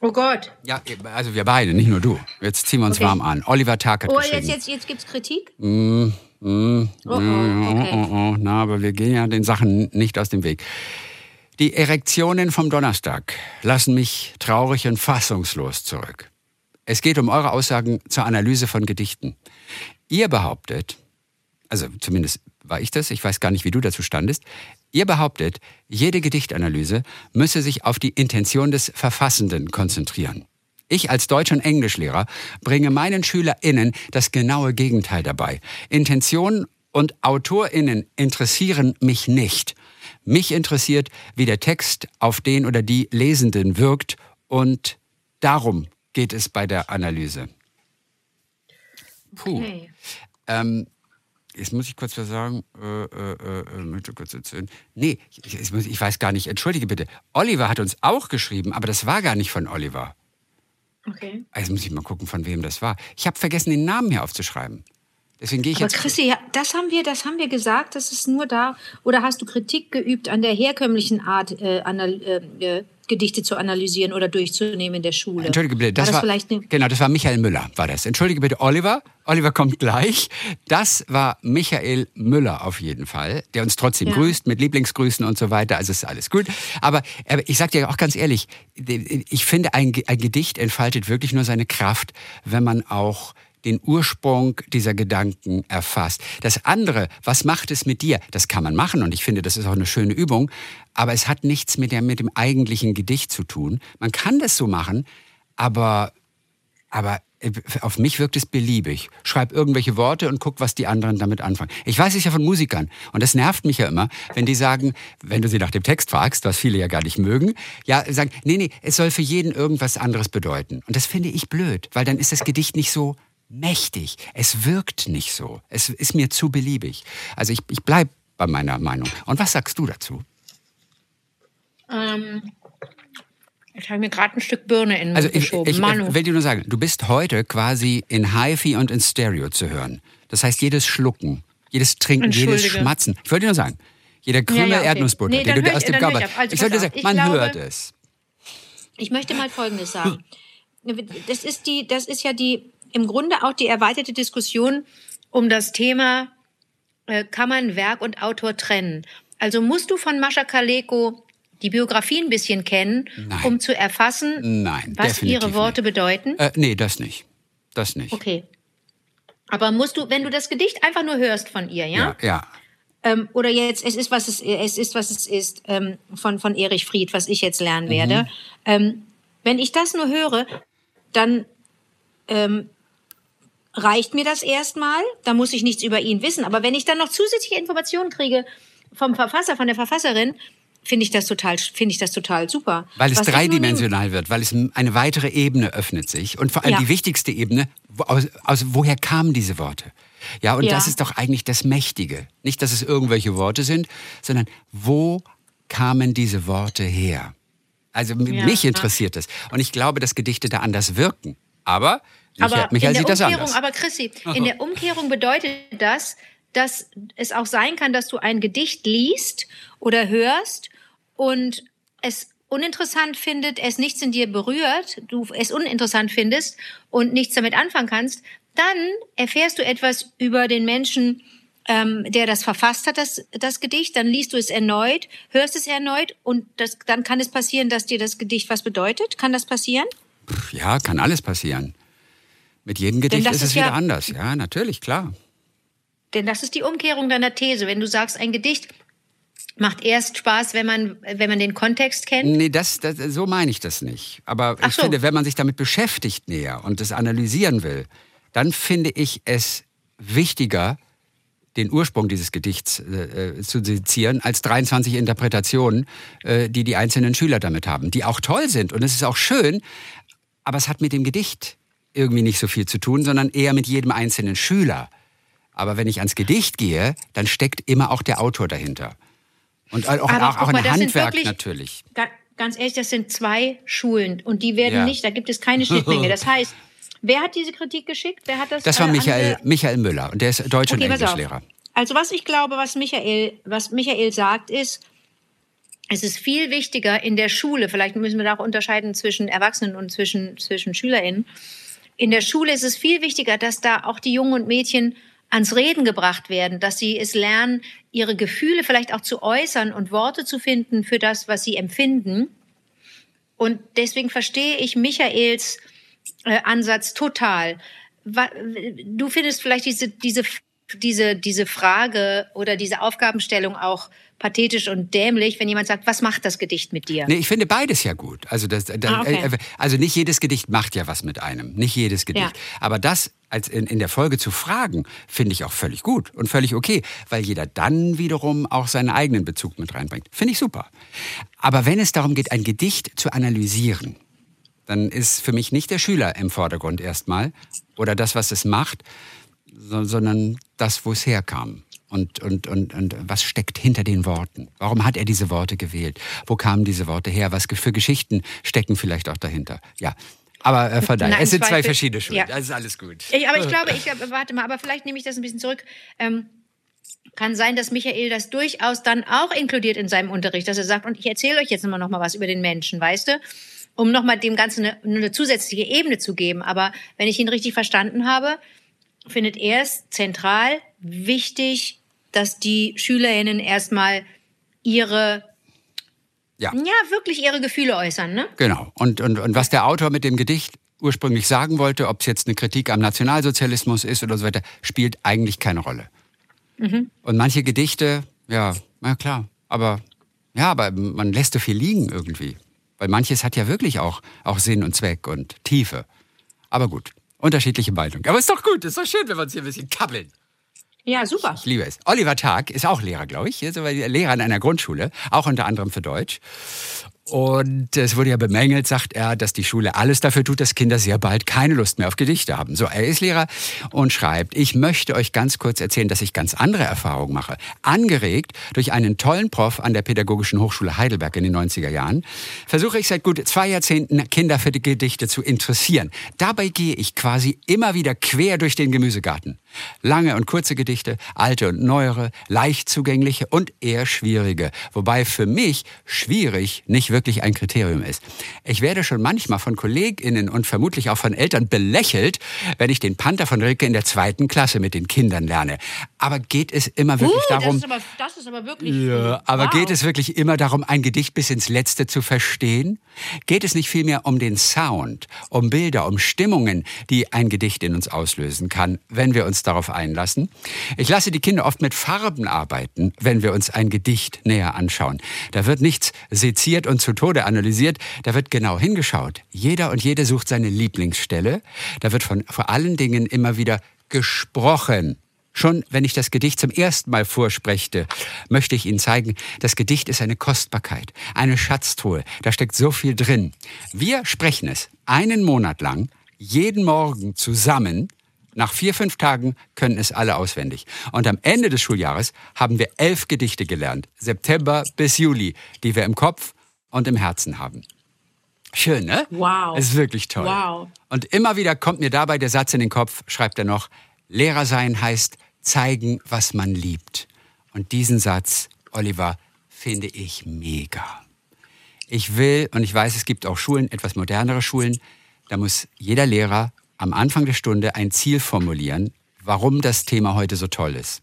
Oh Gott. Ja, also wir beide, nicht nur du. Jetzt ziehen wir uns Okay. warm an. Oliver Tag hat Oh, geschrieben. jetzt, jetzt, jetzt gibt's Kritik? Mm, mm, Oh, oh, mm, okay. oh, oh, na, aber wir gehen ja den Sachen nicht aus dem Weg. Die Erektionen vom Donnerstag lassen mich traurig und fassungslos zurück. Es geht um eure Aussagen zur Analyse von Gedichten. Ihr behauptet, also zumindest war ich das, ich weiß gar nicht, wie du dazu standest, ihr behauptet, jede Gedichtanalyse müsse sich auf die Intention des Verfassenden konzentrieren. Ich als Deutsch- und Englischlehrer bringe meinen SchülerInnen das genaue Gegenteil dabei. Intention und AutorInnen interessieren mich nicht. Mich interessiert, wie der Text auf den oder die Lesenden wirkt und darum geht es bei der Analyse. Puh. Okay. Ähm, jetzt muss ich kurz was sagen. Äh, äh, äh, möchte kurz erzählen. Nee, ich, ich, weiß gar nicht. Entschuldige bitte. Oliver hat uns auch geschrieben, aber das war gar nicht von Oliver. Okay. Jetzt muss ich mal gucken, von wem das war. Ich habe vergessen, den Namen hier aufzuschreiben. Deswegen gehe ich Aber jetzt. Chrissy, ja, das haben wir, das haben wir gesagt, das ist nur da. Oder hast du Kritik geübt an der herkömmlichen Art, äh, anal, äh, äh, Gedichte zu analysieren oder durchzunehmen in der Schule. Entschuldige bitte, das war, war, das vielleicht eine genau, das war Michael Müller, war das. Entschuldige bitte, Oliver. Oliver kommt gleich. Das war Michael Müller auf jeden Fall, der uns trotzdem Ja. grüßt mit Lieblingsgrüßen und so weiter. Also ist alles gut. Aber, aber ich sag dir auch ganz ehrlich, ich finde, ein, ein Gedicht entfaltet wirklich nur seine Kraft, wenn man auch den Ursprung dieser Gedanken erfasst. Das andere, was macht es mit dir? Das kann man machen und ich finde, das ist auch eine schöne Übung, aber es hat nichts mit, der, mit dem eigentlichen Gedicht zu tun. Man kann das so machen, aber, aber äh, auf mich wirkt es beliebig. Schreib irgendwelche Worte und guck, was die anderen damit anfangen. Ich weiß es ja von Musikern und das nervt mich ja immer, wenn die sagen, wenn du sie nach dem Text fragst, was viele ja gar nicht mögen, ja, sagen, nee, nee, es soll für jeden irgendwas anderes bedeuten. Und das finde ich blöd, weil dann ist das Gedicht nicht so mächtig. Es wirkt nicht so. Es ist mir zu beliebig. Also ich, ich bleib bei meiner Meinung. Und was sagst du dazu? Ähm, ich habe mir gerade ein Stück Birne in den Also Mund ich, geschoben. ich, ich will dir nur sagen, du bist heute quasi in HiFi und in Stereo zu hören. Das heißt, jedes Schlucken, jedes Trinken, jedes. Schmatzen. Ich wollte dir nur sagen, jeder Krümel Ja, ja, okay. Erdnussbutter, Nee, den du aus dem auf. Also ich sollte sagen, man glaube- hört es. Ich möchte mal Folgendes sagen. Das ist die, das ist ja die, im Grunde auch die erweiterte Diskussion um das Thema, äh, kann man Werk und Autor trennen? Also musst du von Mascha Kaleko die Biografie ein bisschen kennen, Nein. um zu erfassen, Nein, was ihre Worte nicht. bedeuten? Äh, nee, das nicht. Das nicht. Okay. Aber musst du, wenn du das Gedicht einfach nur hörst von ihr, ja? Ja, ja. ähm, oder jetzt es ist was es es ist was es ist ähm, von von Erich Fried, was ich jetzt lernen werde. Ähm, wenn ich das nur höre, dann ähm, reicht mir das erstmal. Da muss ich nichts über ihn wissen. Aber wenn ich dann noch zusätzliche Informationen kriege vom Verfasser, von der Verfasserin, finde ich das total finde ich das total super. Weil es Was dreidimensional wird, weil es eine weitere Ebene öffnet sich. Und vor allem Ja. die wichtigste Ebene, aus, aus, woher kamen diese Worte? Ja, und Ja. das ist doch eigentlich das Mächtige. Nicht, dass es irgendwelche Worte sind, sondern wo kamen diese Worte her? Also Ja. mich interessiert das. Und ich glaube, dass Gedichte da anders wirken. Aber Aber Michael in sieht der das Umkehrung, anders. aber Chrissy, in der Umkehrung bedeutet das, dass es auch sein kann, dass du ein Gedicht liest oder hörst und es uninteressant findet, es nichts in dir berührt, du es uninteressant findest und nichts damit anfangen kannst, dann erfährst du etwas über den Menschen, ähm, der das verfasst hat, das, das Gedicht, dann liest du es erneut, hörst es erneut und das, dann kann es passieren, dass dir das Gedicht was bedeutet. Kann das passieren? Ja, kann alles passieren. Mit jedem Gedicht das ist es ist wieder ja- anders. Ja, natürlich, klar. Denn das ist die Umkehrung deiner These. Wenn du sagst, ein Gedicht macht erst Spaß, wenn man, wenn man den Kontext kennt. Nee, das, das, so meine ich das nicht. Aber Ach ich so. finde, wenn man sich damit beschäftigt näher und es analysieren will, dann finde ich es wichtiger, den Ursprung dieses Gedichts äh, äh, zu sezieren, als 23 Interpretationen, äh, die die einzelnen Schüler damit haben, die auch toll sind und es ist auch schön, aber es hat mit dem Gedicht irgendwie nicht so viel zu tun, sondern eher mit jedem einzelnen Schüler. Aber wenn ich ans Gedicht gehe, dann steckt immer auch der Autor dahinter. Und auch, Aber auch, auch mal, ein Handwerk wirklich- natürlich. Ga- Ganz ehrlich, das sind zwei Schulen und die werden Ja. nicht, da gibt es keine Schnittmenge. Das heißt, wer hat diese Kritik geschickt? Wer hat das? Das war äh, Michael, Michael Müller und der ist Deutsch- Okay, und. Englischlehrer. Also was ich glaube, was Michael, was Michael sagt, ist, es ist viel wichtiger in der Schule, vielleicht müssen wir da auch unterscheiden zwischen Erwachsenen und zwischen, zwischen SchülerInnen. In der Schule ist es viel wichtiger, dass da auch die Jungen und Mädchen ans Reden gebracht werden, dass sie es lernen, ihre Gefühle vielleicht auch zu äußern und Worte zu finden für das, was sie empfinden. Und deswegen verstehe ich Michaels äh, Ansatz total. Du findest vielleicht diese, diese, diese, diese Frage oder diese Aufgabenstellung auch pathetisch und dämlich, wenn jemand sagt, was macht das Gedicht mit dir? Nee, ich finde beides ja gut. Also, das, da, Ah, okay. äh, also nicht jedes Gedicht macht ja was mit einem. Nicht jedes Gedicht. Ja. Aber das als in, in der Folge zu fragen, finde ich auch völlig gut und völlig okay, weil jeder dann wiederum auch seinen eigenen Bezug mit reinbringt. Finde ich super. Aber wenn es darum geht, ein Gedicht zu analysieren, dann ist für mich nicht der Schüler im Vordergrund erstmal oder das, was es macht, so, sondern das, wo es herkam. Und, und, und, und was steckt hinter den Worten? Warum hat er diese Worte gewählt? Wo kamen diese Worte her? Was für Geschichten stecken vielleicht auch dahinter? Ja, aber äh, daher, Nein, es sind zwei verschiedene Schulen. Ja. Das ist alles gut. Ich, aber ich glaube, ich glaube, warte mal, aber vielleicht nehme ich das ein bisschen zurück. Ähm, kann sein, dass Michael das durchaus dann auch inkludiert in seinem Unterricht, dass er sagt, und ich erzähle euch jetzt immer noch mal was über den Menschen, weißt du? Um noch mal dem Ganzen eine, eine zusätzliche Ebene zu geben. Aber wenn ich ihn richtig verstanden habe, findet er es zentral wichtig, dass die SchülerInnen erstmal ihre Ja. ja, wirklich ihre Gefühle äußern, ne? Genau. Und, und, und was der Autor mit dem Gedicht ursprünglich sagen wollte, ob es jetzt eine Kritik am Nationalsozialismus ist oder so weiter, spielt eigentlich keine Rolle. Und manche Gedichte, ja, na klar, aber ja, aber man lässt so viel liegen irgendwie. Weil manches hat ja wirklich auch, auch Sinn und Zweck und Tiefe. Aber gut, unterschiedliche Meinungen. Aber ist doch gut, ist doch schön, wenn wir uns hier ein bisschen kabbeln. Ja, super. Ich liebe es. Oliver Tag ist auch Lehrer, glaube ich. Ist aber Lehrer an einer Grundschule, auch unter anderem für Deutsch. Und es wurde ja bemängelt, sagt er, dass die Schule alles dafür tut, dass Kinder sehr bald keine Lust mehr auf Gedichte haben. So, er ist Lehrer und schreibt, ich möchte euch ganz kurz erzählen, dass ich ganz andere Erfahrungen mache. Angeregt durch einen tollen Prof an der Pädagogischen Hochschule Heidelberg in den 90er Jahren, versuche ich seit gut zwei Jahrzehnten Kinder für die Gedichte zu interessieren. Dabei gehe ich quasi immer wieder quer durch den Gemüsegarten. Lange und kurze Gedichte, alte und neuere, leicht zugängliche und eher schwierige. Wobei für mich schwierig nicht wirklich ein Kriterium ist. Ich werde schon manchmal von KollegInnen und vermutlich auch von Eltern belächelt, wenn ich den Panther von Rilke in der zweiten Klasse mit den Kindern lerne. Aber geht es immer wirklich Uh, darum, das, ist aber, das ist aber wirklich. ja, aber wow. geht es wirklich immer darum, ein Gedicht bis ins Letzte zu verstehen? Geht es nicht vielmehr um den Sound, um Bilder, um Stimmungen, die ein Gedicht in uns auslösen kann, wenn wir uns darauf einlassen? Ich lasse die Kinder oft mit Farben arbeiten, wenn wir uns ein Gedicht näher anschauen. Da wird nichts seziert und zu Tode analysiert, da wird genau hingeschaut. Jeder und jede sucht seine Lieblingsstelle. Da wird von vor allen Dingen immer wieder gesprochen. Schon wenn ich das Gedicht zum ersten Mal vorsprechte, möchte ich Ihnen zeigen, das Gedicht ist eine Kostbarkeit, eine Schatztruhe. Da steckt so viel drin. Wir sprechen es einen Monat lang, jeden Morgen zusammen. Nach vier, fünf Tagen können es alle auswendig. Und am Ende des Schuljahres haben wir elf Gedichte gelernt, September bis Juli, die wir im Kopf und im Herzen haben. Schön, ne? Wow. Es ist wirklich toll. Wow. Und immer wieder kommt mir dabei der Satz in den Kopf, schreibt er noch, Lehrer sein heißt zeigen, was man liebt. Und diesen Satz, Oliver, finde ich mega. Ich will, und ich weiß, es gibt auch Schulen, etwas modernere Schulen, da muss jeder Lehrer am Anfang der Stunde ein Ziel formulieren, warum das Thema heute so toll ist.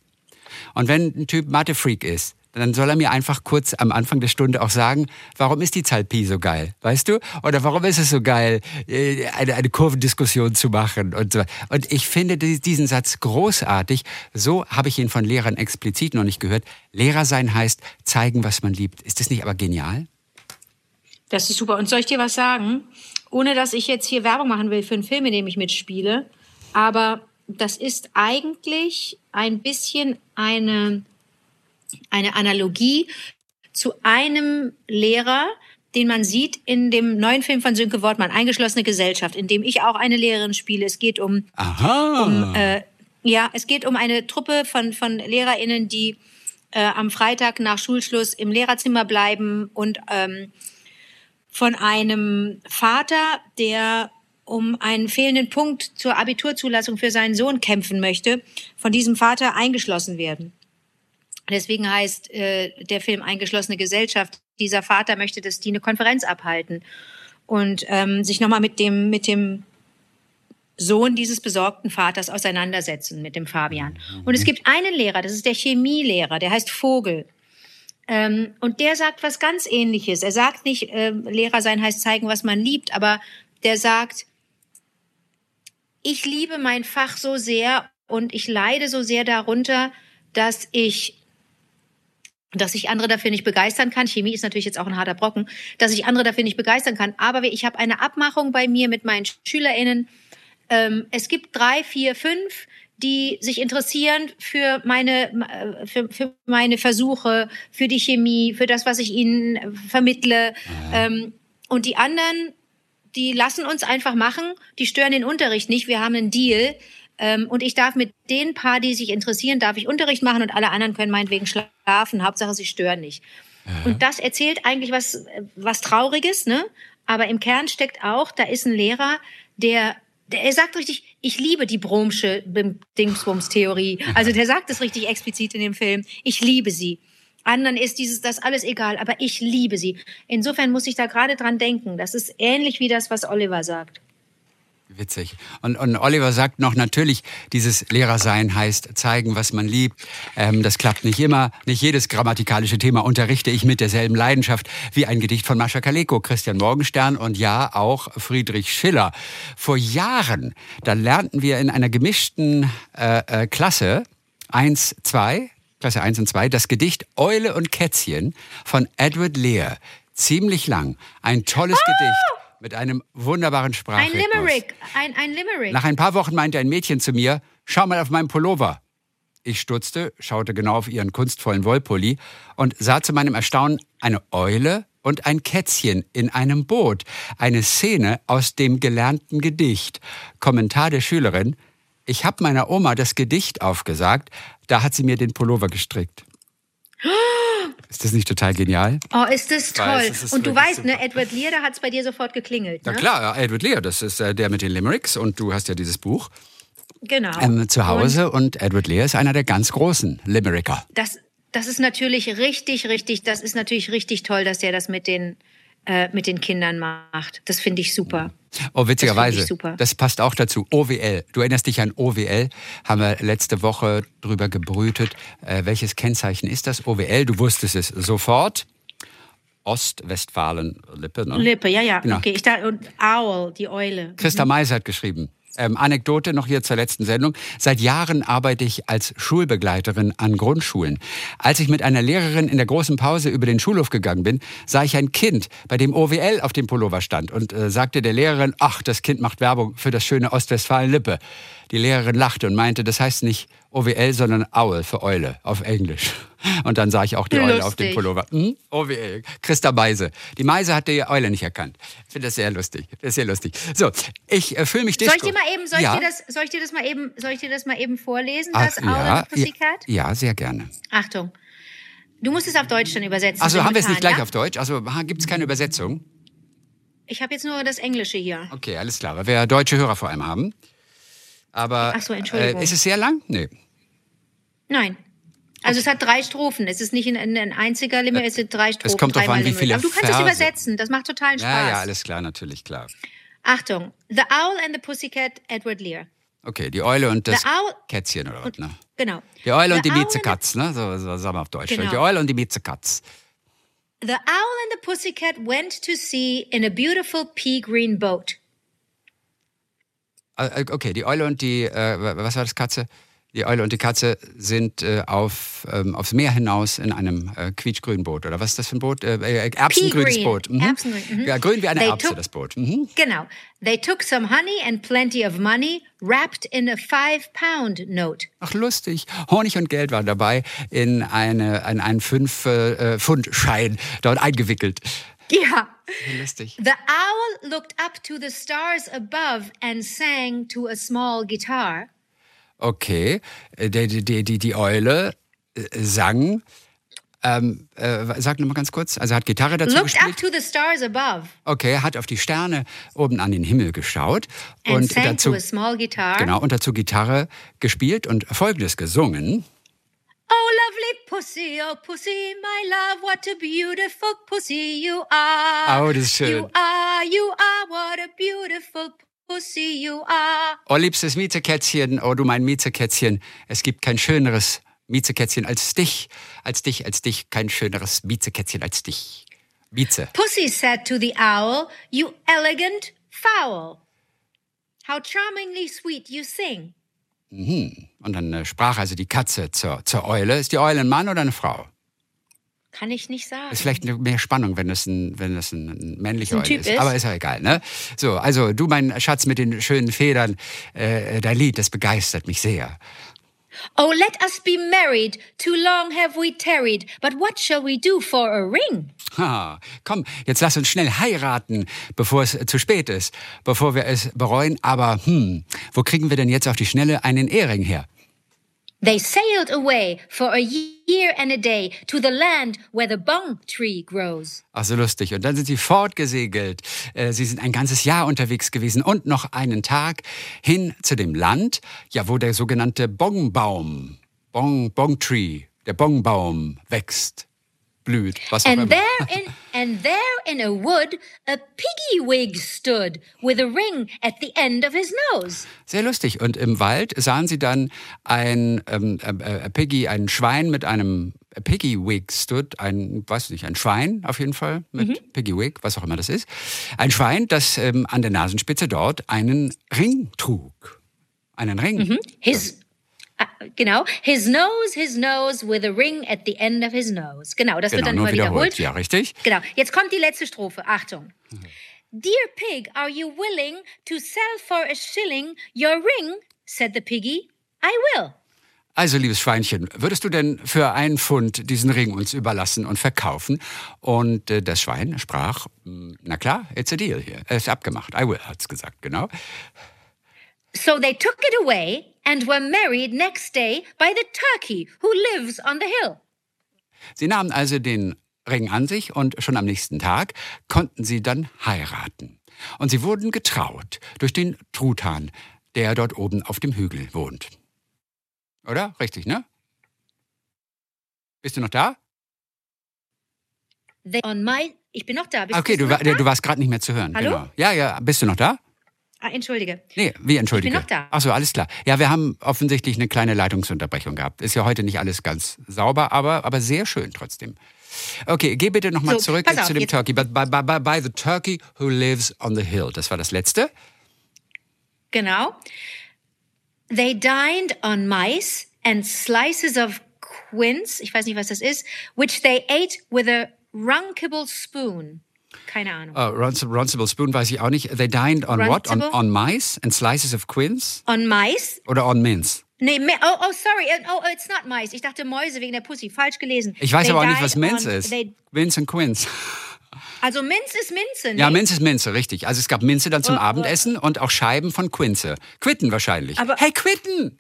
Und wenn ein Typ Mathe-Freak ist, dann soll er mir einfach kurz am Anfang der Stunde auch sagen, warum ist die Zahl Pi so geil, weißt du? Oder warum ist es so geil, äh, eine, eine Kurvendiskussion zu machen und so. Und ich finde die- diesen Satz großartig. So habe ich ihn von Lehrern explizit noch nicht gehört. Lehrer sein heißt zeigen, was man liebt. Ist das nicht aber genial? Das ist super. Und soll ich dir was sagen? Ohne dass ich jetzt hier Werbung machen will für einen Film, in dem ich mitspiele. Aber das ist eigentlich ein bisschen eine, eine Analogie zu einem Lehrer, den man sieht in dem neuen Film von Sönke Wortmann, Eingeschlossene Gesellschaft, in dem ich auch eine Lehrerin spiele. Es geht um Aha. um, äh, ja, es geht um eine Truppe von, von LehrerInnen, die äh, am Freitag nach Schulschluss im Lehrerzimmer bleiben und ähm, von einem Vater, der um einen fehlenden Punkt zur Abiturzulassung für seinen Sohn kämpfen möchte, von diesem Vater eingeschlossen werden. Deswegen heißt äh, der Film Eingeschlossene Gesellschaft. Dieser Vater möchte, dass die eine Konferenz abhalten und ähm, sich nochmal mit dem, mit dem Sohn dieses besorgten Vaters auseinandersetzen, mit dem Fabian. Und es gibt einen Lehrer, das ist der Chemielehrer, der heißt Vogel. Ähm, und der sagt was ganz ähnliches. Er sagt nicht, ähm, Lehrer sein heißt zeigen, was man liebt, aber der sagt, ich liebe mein Fach so sehr und ich leide so sehr darunter, dass ich dass ich andere dafür nicht begeistern kann. Chemie ist natürlich jetzt auch ein harter Brocken, dass ich andere dafür nicht begeistern kann. Aber ich habe eine Abmachung bei mir mit meinen SchülerInnen. Ähm, es gibt drei, vier, fünf, die sich interessieren für meine, äh, für, für meine Versuche, für die Chemie, für das, was ich ihnen vermittle. Ähm, und die anderen, die lassen uns einfach machen, die stören den Unterricht nicht. Wir haben einen Deal. Ähm, und ich darf mit den paar, die sich interessieren, darf ich Unterricht machen und alle anderen können meinetwegen schlafen. Hauptsache, sie stören nicht. Und das erzählt eigentlich was, was Trauriges, ne? Aber im Kern steckt auch, da ist ein Lehrer, der Der- Er sagt richtig, ich liebe die Bromsche Dingsbums-Theorie. Also der sagt es richtig explizit in dem Film. Ich liebe sie. Anderen ist dieses, das alles egal, aber ich liebe sie. Insofern muss ich da gerade dran denken. Das ist ähnlich wie das, was Oliver sagt. Witzig. Und, und Oliver sagt noch, natürlich, dieses Lehrersein heißt zeigen, was man liebt. Ähm, das klappt nicht immer. Nicht jedes grammatikalische Thema unterrichte ich mit derselben Leidenschaft wie ein Gedicht von Mascha Kaleko, Christian Morgenstern und ja, auch Friedrich Schiller. Vor Jahren, da lernten wir in einer gemischten äh, äh, Klasse, eins, zwei, Klasse 1 und 2, das Gedicht Eule und Kätzchen von Edward Lear. Ziemlich lang. Ein tolles Gedicht mit einem wunderbaren Ein Sprachrhythmus. Limerick, ein, ein Limerick. Nach ein paar Wochen meinte ein Mädchen zu mir, schau mal auf meinen Pullover. Ich stutzte, schaute genau auf ihren kunstvollen Wollpulli und sah zu meinem Erstaunen eine Eule und ein Kätzchen in einem Boot. Eine Szene aus dem gelernten Gedicht. Kommentar der Schülerin, ich habe meiner Oma das Gedicht aufgesagt, da hat sie mir den Pullover gestrickt. Ist das nicht total genial? Oh, ist das toll. weiß, ist und du weißt, ne, Edward Lear, da hat es bei dir sofort geklingelt. Na Ne? klar, ja, Edward Lear, das ist äh, der mit den Limericks und du hast ja dieses Buch Genau. ähm, zu Hause und, Edward Lear ist einer der ganz großen Limericker. das, das ist natürlich richtig, richtig, das ist natürlich richtig toll, dass er das mit den, äh, mit den Kindern macht. Das finde ich super. Oh, witzigerweise. Das. Das passt auch dazu. OWL. Du erinnerst dich an OWL? Haben wir letzte Woche drüber gebrütet. Äh, welches Kennzeichen ist das? OWL, du wusstest es sofort. Ostwestfalen-Lippe, ne? Lippe, ja, ja. Genau. Okay, ich da, und Owl, die Eule. Christa Meise hat geschrieben. Ähm, Anekdote noch hier zur letzten Sendung. Seit Jahren arbeite ich als Schulbegleiterin an Grundschulen. Als ich mit einer Lehrerin in der großen Pause über den Schulhof gegangen bin, sah ich ein Kind, bei dem OWL auf dem Pullover stand und äh, sagte der Lehrerin, ach, das Kind macht Werbung für das schöne Ostwestfalen-Lippe. Die Lehrerin lachte und meinte, das heißt nicht OWL, sondern Owl für Eule auf Englisch. Und dann sah ich auch die Eule auf dem Lustig. Pullover. Hm? OWL. Christa Meise. Die Meise hat die Eule nicht erkannt. Ich finde das sehr lustig. Das ist sehr lustig. So, ich äh, fühle mich Soll Disco. ich dir mal eben, soll ja? ich dir das, soll ich dir das mal eben, soll ich dir das mal eben vorlesen, Ach, das Owl ja, Pussycat? Ja, ja, sehr gerne. Achtung. Du musst es auf Deutsch dann übersetzen. Also haben wir es nicht gleich ja? auf Deutsch? Also gibt es keine Übersetzung? Ich habe jetzt nur das Englische hier. Okay, alles klar, weil wir deutsche Hörer vor allem haben. Aber Ach so, Entschuldigung. Äh, ist es sehr lang? Nee. Nein. Also es hat drei Strophen. Es ist nicht ein, ein einziger Limit, es sind drei Strophen. kommt drauf dreimal an, wie Limit. viele Aber du kannst es Verse. übersetzen. Das macht totalen Spaß. Ja, ja, alles klar, natürlich, klar. Achtung. The Owl and the Pussycat, Edward Lear. Okay, die Eule und das Owl- Kätzchen oder was, ne? Genau. Die Eule The und die Miezekatz, ne? So, so sagen wir auf Deutsch. Genau. Die Eule und die Miezekatz. The Owl and the Pussycat went to sea in a beautiful pea green boat. Äh, Okay, die Eule und die, äh, was war das, Katze? Die Eule und die Katze sind äh, auf, ähm, aufs Meer hinaus in einem äh, quietschgrünen Boot. Oder was ist das für ein Boot? Äh, äh, erbsengrünes Pea green. Boot. Mhm. Erbsengrün, mhm. Ja, grün wie eine They Erbse, took- das Boot. Mhm. Genau. They took some honey and plenty of money wrapped in a five pound note. Ach, lustig. Honig und Geld waren dabei in, eine, in einen Fünf-Pfund-Schein dort eingewickelt. Ja. Lustig. The owl looked up to the stars above and sang to a small guitar. Okay, äh, die, die, die, die Eule äh, sang, ähm, äh, sag nochmal ganz kurz, also hat Gitarre dazu Looked up gespielt. to the stars above Okay, hat auf die Sterne oben an den Himmel geschaut and und sang dazu, to a small guitar. genau, und dazu Gitarre gespielt und Folgendes gesungen. Oh, pussy, oh pussy, my love, what a beautiful pussy you are. Oh, das ist schön. You are, you are, what a beautiful pussy you are. Oh, liebstes Miezekätzchen, oh du mein Miezekätzchen, es gibt kein schöneres Miezekätzchen als dich, als dich, als dich, kein schöneres Miezekätzchen als dich. Mieze. Pussy said to the owl, You elegant fowl. How charmingly sweet you sing. Und dann äh, sprach also die Katze zur, zur Eule. Ist die Eule ein Mann oder eine Frau? Kann ich nicht sagen. Ist vielleicht mehr Spannung, wenn das ein, wenn das ein, ein männlicher Ein Eule Typ ist. ist. Aber ist ja egal, ne? So, also du, mein Schatz mit den schönen Federn, äh, dein Lied, das begeistert mich sehr. Oh, let us be married. Too long have we tarried. But what shall we do for a ring? Ha, komm, jetzt lass uns schnell heiraten, bevor es äh, zu spät ist, bevor wir es bereuen. Aber hm, wo kriegen wir denn jetzt auf die Schnelle einen Ehering her? They sailed away for a year and a day to the land where the bong tree grows. Ach, so lustig. Und dann sind sie fortgesegelt. Äh, Sie sind ein ganzes Jahr unterwegs gewesen und noch einen Tag hin zu dem Land, ja, wo der sogenannte Bongbaum, Bong, Bong Tree, der Bongbaum wächst, blüht, was auch And immer. there in and there in a wood a piggy wig stood with a ring at the end of his nose. Sehr lustig. Und im Wald sahen sie dann ein ähm, äh, äh, Piggy, ein Schwein mit einem Piggy Wig stood, ein, weiß nicht, ein Schwein auf jeden Fall mit Piggy Wig, was auch immer das ist. Ein Schwein, das ähm, an der Nasenspitze dort einen Ring trug. Einen Ring. His uh, genau, his nose, his nose with a ring at the end of his nose. Genau, das Genau, wird dann immer wiederholt. wiederholt. Ja, richtig. Genau, jetzt kommt die letzte Strophe. Achtung. Dear pig, are you willing to sell for a shilling your ring? said the piggy. I will. Also, liebes Schweinchen, würdest du denn für einen Pfund diesen Ring uns überlassen und verkaufen? Und äh, das Schwein sprach, "Mm, na klar, it's a deal hier. Es ist abgemacht. I will, hat's gesagt, genau. So they took it away and were married next day by the turkey who lives on the hill. Sie nahmen also den Ring an sich und schon am nächsten Tag konnten sie dann heiraten. Und sie wurden getraut durch den Truthahn, der dort oben auf dem Hügel wohnt. Oder? Richtig, ne? Bist du noch da? They on my ich bin noch da. Bist, Okay, bist du, war, du warst gerade nicht mehr zu hören. Hallo? Genau. Ja, ja, bist du noch da? Ah, entschuldige. Nee, wie entschuldige? noch da. Ach so, alles klar. Ja, wir haben offensichtlich eine kleine Leitungsunterbrechung gehabt. Ist ja heute nicht alles ganz sauber, aber, aber sehr schön trotzdem. Okay, geh bitte nochmal So, zurück auf, zu dem jetzt- Turkey. But by, by, by, by the turkey who lives on the hill. Das war das letzte. Genau. They dined on mice and slices of quince, ich weiß nicht, was das ist, which they ate with a runkable spoon. Keine Ahnung. Uh, Runcible, Runcible Spoon weiß ich auch nicht. They dined on what? On, Runcible? on mice and slices of quince? On mice? Oder on mince? Nee, oh, oh, sorry. Oh, oh, it's not mice. Ich dachte Mäuse wegen der Pussy. Falsch gelesen. Ich weiß They aber auch nicht, was Minze on- ist. Mince und Quince. also Minze ist Minze, ne? Ja, Minze ist Minze, richtig. Also es gab Minze dann zum Oh, oh. Abendessen und auch Scheiben von Quinze. Quitten wahrscheinlich. Aber- hey, Quitten!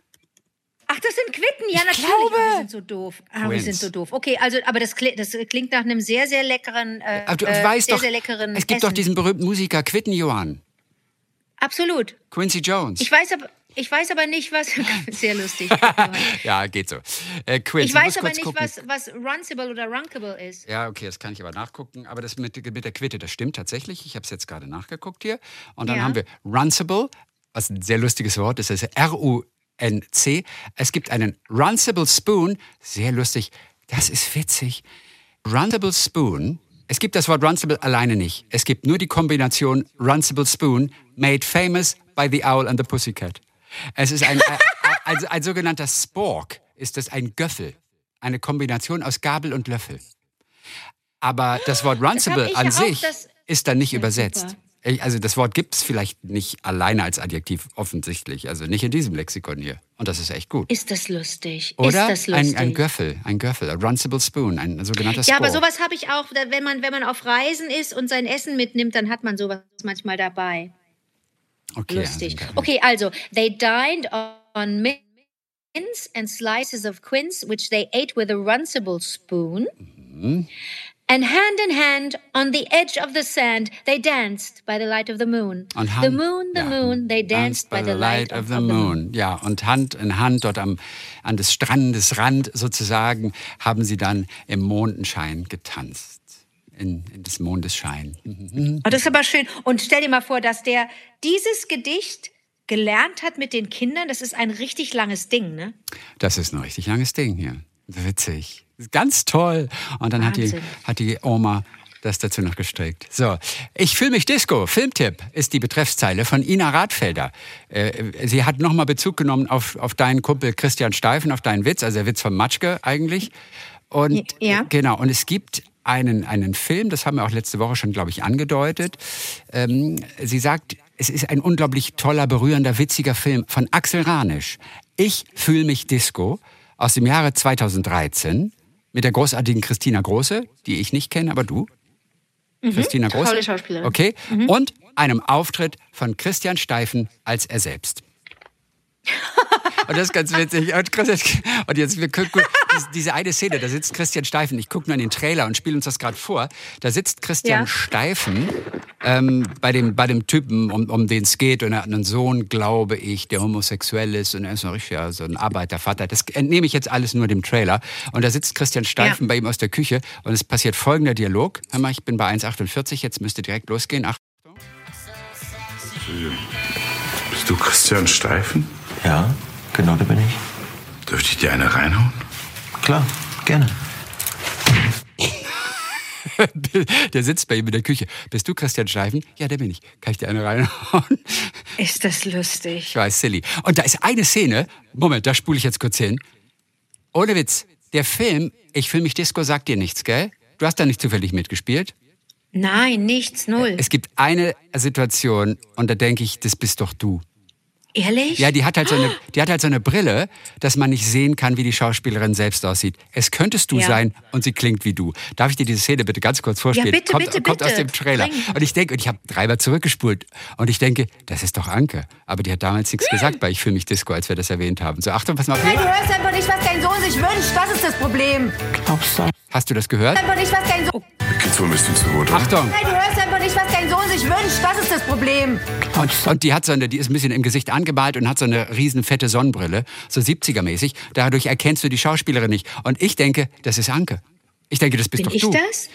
Ach, das sind Quitten. Ja, Ich natürlich. glaube. Wir sind so doof. Ah, wir sind so doof. Okay, also, aber das, kli- das klingt nach einem sehr, sehr leckeren, äh, Aber du äh, weißt sehr, doch, sehr leckeren es gibt Essen. doch diesen berühmten Musiker Quitten Johann. Absolut. Quincy Jones. Ich weiß aber, ich weiß aber nicht, was. Sehr lustig. ja, geht so. Äh, Quincy, Ich weiß aber nicht, gucken. was, was Runcible oder Runkable ist. Ja, okay, das kann ich aber nachgucken. Aber das mit, mit der Quitte, das stimmt tatsächlich. Ich habe es jetzt gerade nachgeguckt hier. Und dann Ja. haben wir Runcible, was ein sehr lustiges Wort ist. Das ist R-U-N-C. Es gibt einen Runcible Spoon. Sehr lustig. Das ist witzig. Runcible Spoon. Es gibt das Wort Runcible alleine nicht. Es gibt nur die Kombination Runcible Spoon, made famous by the Owl and the Pussycat. Es ist ein, ein, ein, ein sogenannter Spork. Ist das ein Göffel? Eine Kombination aus Gabel und Löffel. Aber das Wort Runcible an sich ist dann nicht Ja, übersetzt. super. Ich- Also das Wort gibt es vielleicht nicht alleine als Adjektiv offensichtlich. Also nicht in diesem Lexikon hier. Und das ist echt gut. Ist das lustig? Oder Ist das lustig? ein, ein Göffel, ein Göffel, a Runcible Spoon, ein sogenannter ja, Spork. aber sowas habe ich auch, wenn man, wenn man auf Reisen ist und sein Essen mitnimmt, dann hat man sowas manchmal dabei. okay, Lustig. Also, Okay, also, they dined on mince and slices of quince, which they ate with a runcible spoon. Mhm. And hand in hand, on the edge of the sand, they danced by the light of the moon. Und the Hand- moon, the ja, moon, they danced by the light of, the moon. Ja, und Hand in Hand dort am, an des Strandes Rand sozusagen haben sie dann im Mondenschein getanzt. In, in des Mondes Schein. Mhm. Oh, das ist aber schön. Und stell dir mal vor, dass der dieses Gedicht gelernt hat mit den Kindern. Das ist ein richtig langes Ding, ne? Das ist ein richtig langes Ding hier. Witzig. Ganz toll. Und dann hat die, hat die Oma das dazu noch gestrickt. So, ich fühle mich Disco. Filmtipp ist die Betreffszeile von Ina Radfelder. Äh, sie hat nochmal Bezug genommen auf, auf deinen Kumpel Christian Steifen, auf deinen Witz, also der Witz von Matschke eigentlich. Und Ja. genau, und es gibt einen, einen Film, das haben wir auch letzte Woche schon, glaube ich, angedeutet. Ähm, sie sagt, es ist ein unglaublich toller, berührender, witziger Film von Axel Ranisch. Ich fühle mich Disco aus dem Jahre 2013 mit der großartigen Christina Große, die ich nicht kenne, aber du. Christina Große. Mhm. Tolle Schauspielerin. Mhm. Okay. Und einem Auftritt von Christian Steifen als er selbst. Und das ist ganz witzig. Und, Christian, und jetzt, wir gucken, diese eine Szene, da sitzt Christian Steifen, ich gucke nur in den Trailer und spiele uns das gerade vor. Da sitzt Christian Ja. Steifen ähm, bei, dem, bei dem Typen, um, um den es geht. Und er hat einen Sohn, glaube ich, der homosexuell ist. Und er ist noch richtig ja, so ein Arbeitervater. Das entnehme ich jetzt alles nur dem Trailer. Und da sitzt Christian Steifen Ja. bei ihm aus der Küche. Und es passiert folgender Dialog. Hör mal, ich bin bei 1,48, jetzt müsste direkt losgehen. Ach, Bist du Christian Steifen? Ja, genau, da bin ich. Dürfte ich dir eine reinhauen? Klar, gerne. der sitzt bei ihm in der Küche. Bist du Christian Steifen? Ja, der bin ich. Kann ich dir eine reinhauen? Ist das lustig. Ich weiß, silly. Und da ist eine Szene, Moment, da spule ich jetzt kurz hin. Ohne Witz, der Film, Ich fühle mich Disco, sagt dir nichts, gell? Du hast da nicht zufällig mitgespielt. Nein, nichts, null. Es gibt eine Situation und da denke ich, das bist doch du. Ehrlich? Ja, die hat halt so eine, die hat halt so eine Brille, dass man nicht sehen kann, wie die Schauspielerin selbst aussieht. Es könntest du Ja. sein und sie klingt wie du. Darf ich dir diese Szene bitte ganz kurz vorspielen? bitte, kommt, bitte, kommt aus bitte. dem Trailer. Bring. Und ich denke, und ich habe dreimal zurückgespult und ich denke, das ist doch Anke. Aber die hat damals nichts gesagt bei Ich fühle mich Disco, als wir das erwähnt haben. So, Achtung, was macht Nein, du hörst einfach nicht, was dein Sohn sich wünscht. Das ist das Problem. Glaubst du? Hast du das gehört? Einfach nicht, was dein Sohn. Mir geht's wohl ein bisschen zu gut, oder? Achtung! Nein, du hörst einfach nicht, was dein Sohn sich wünscht. Das ist das Problem. Und, und die hat so eine, die ist ein bisschen im Gesicht angemalt und hat so eine riesen fette Sonnenbrille, so 70er-mäßig. Dadurch erkennst du die Schauspielerin nicht. Und ich denke, das ist Anke. Ich denke, das bist bin doch ich du. das?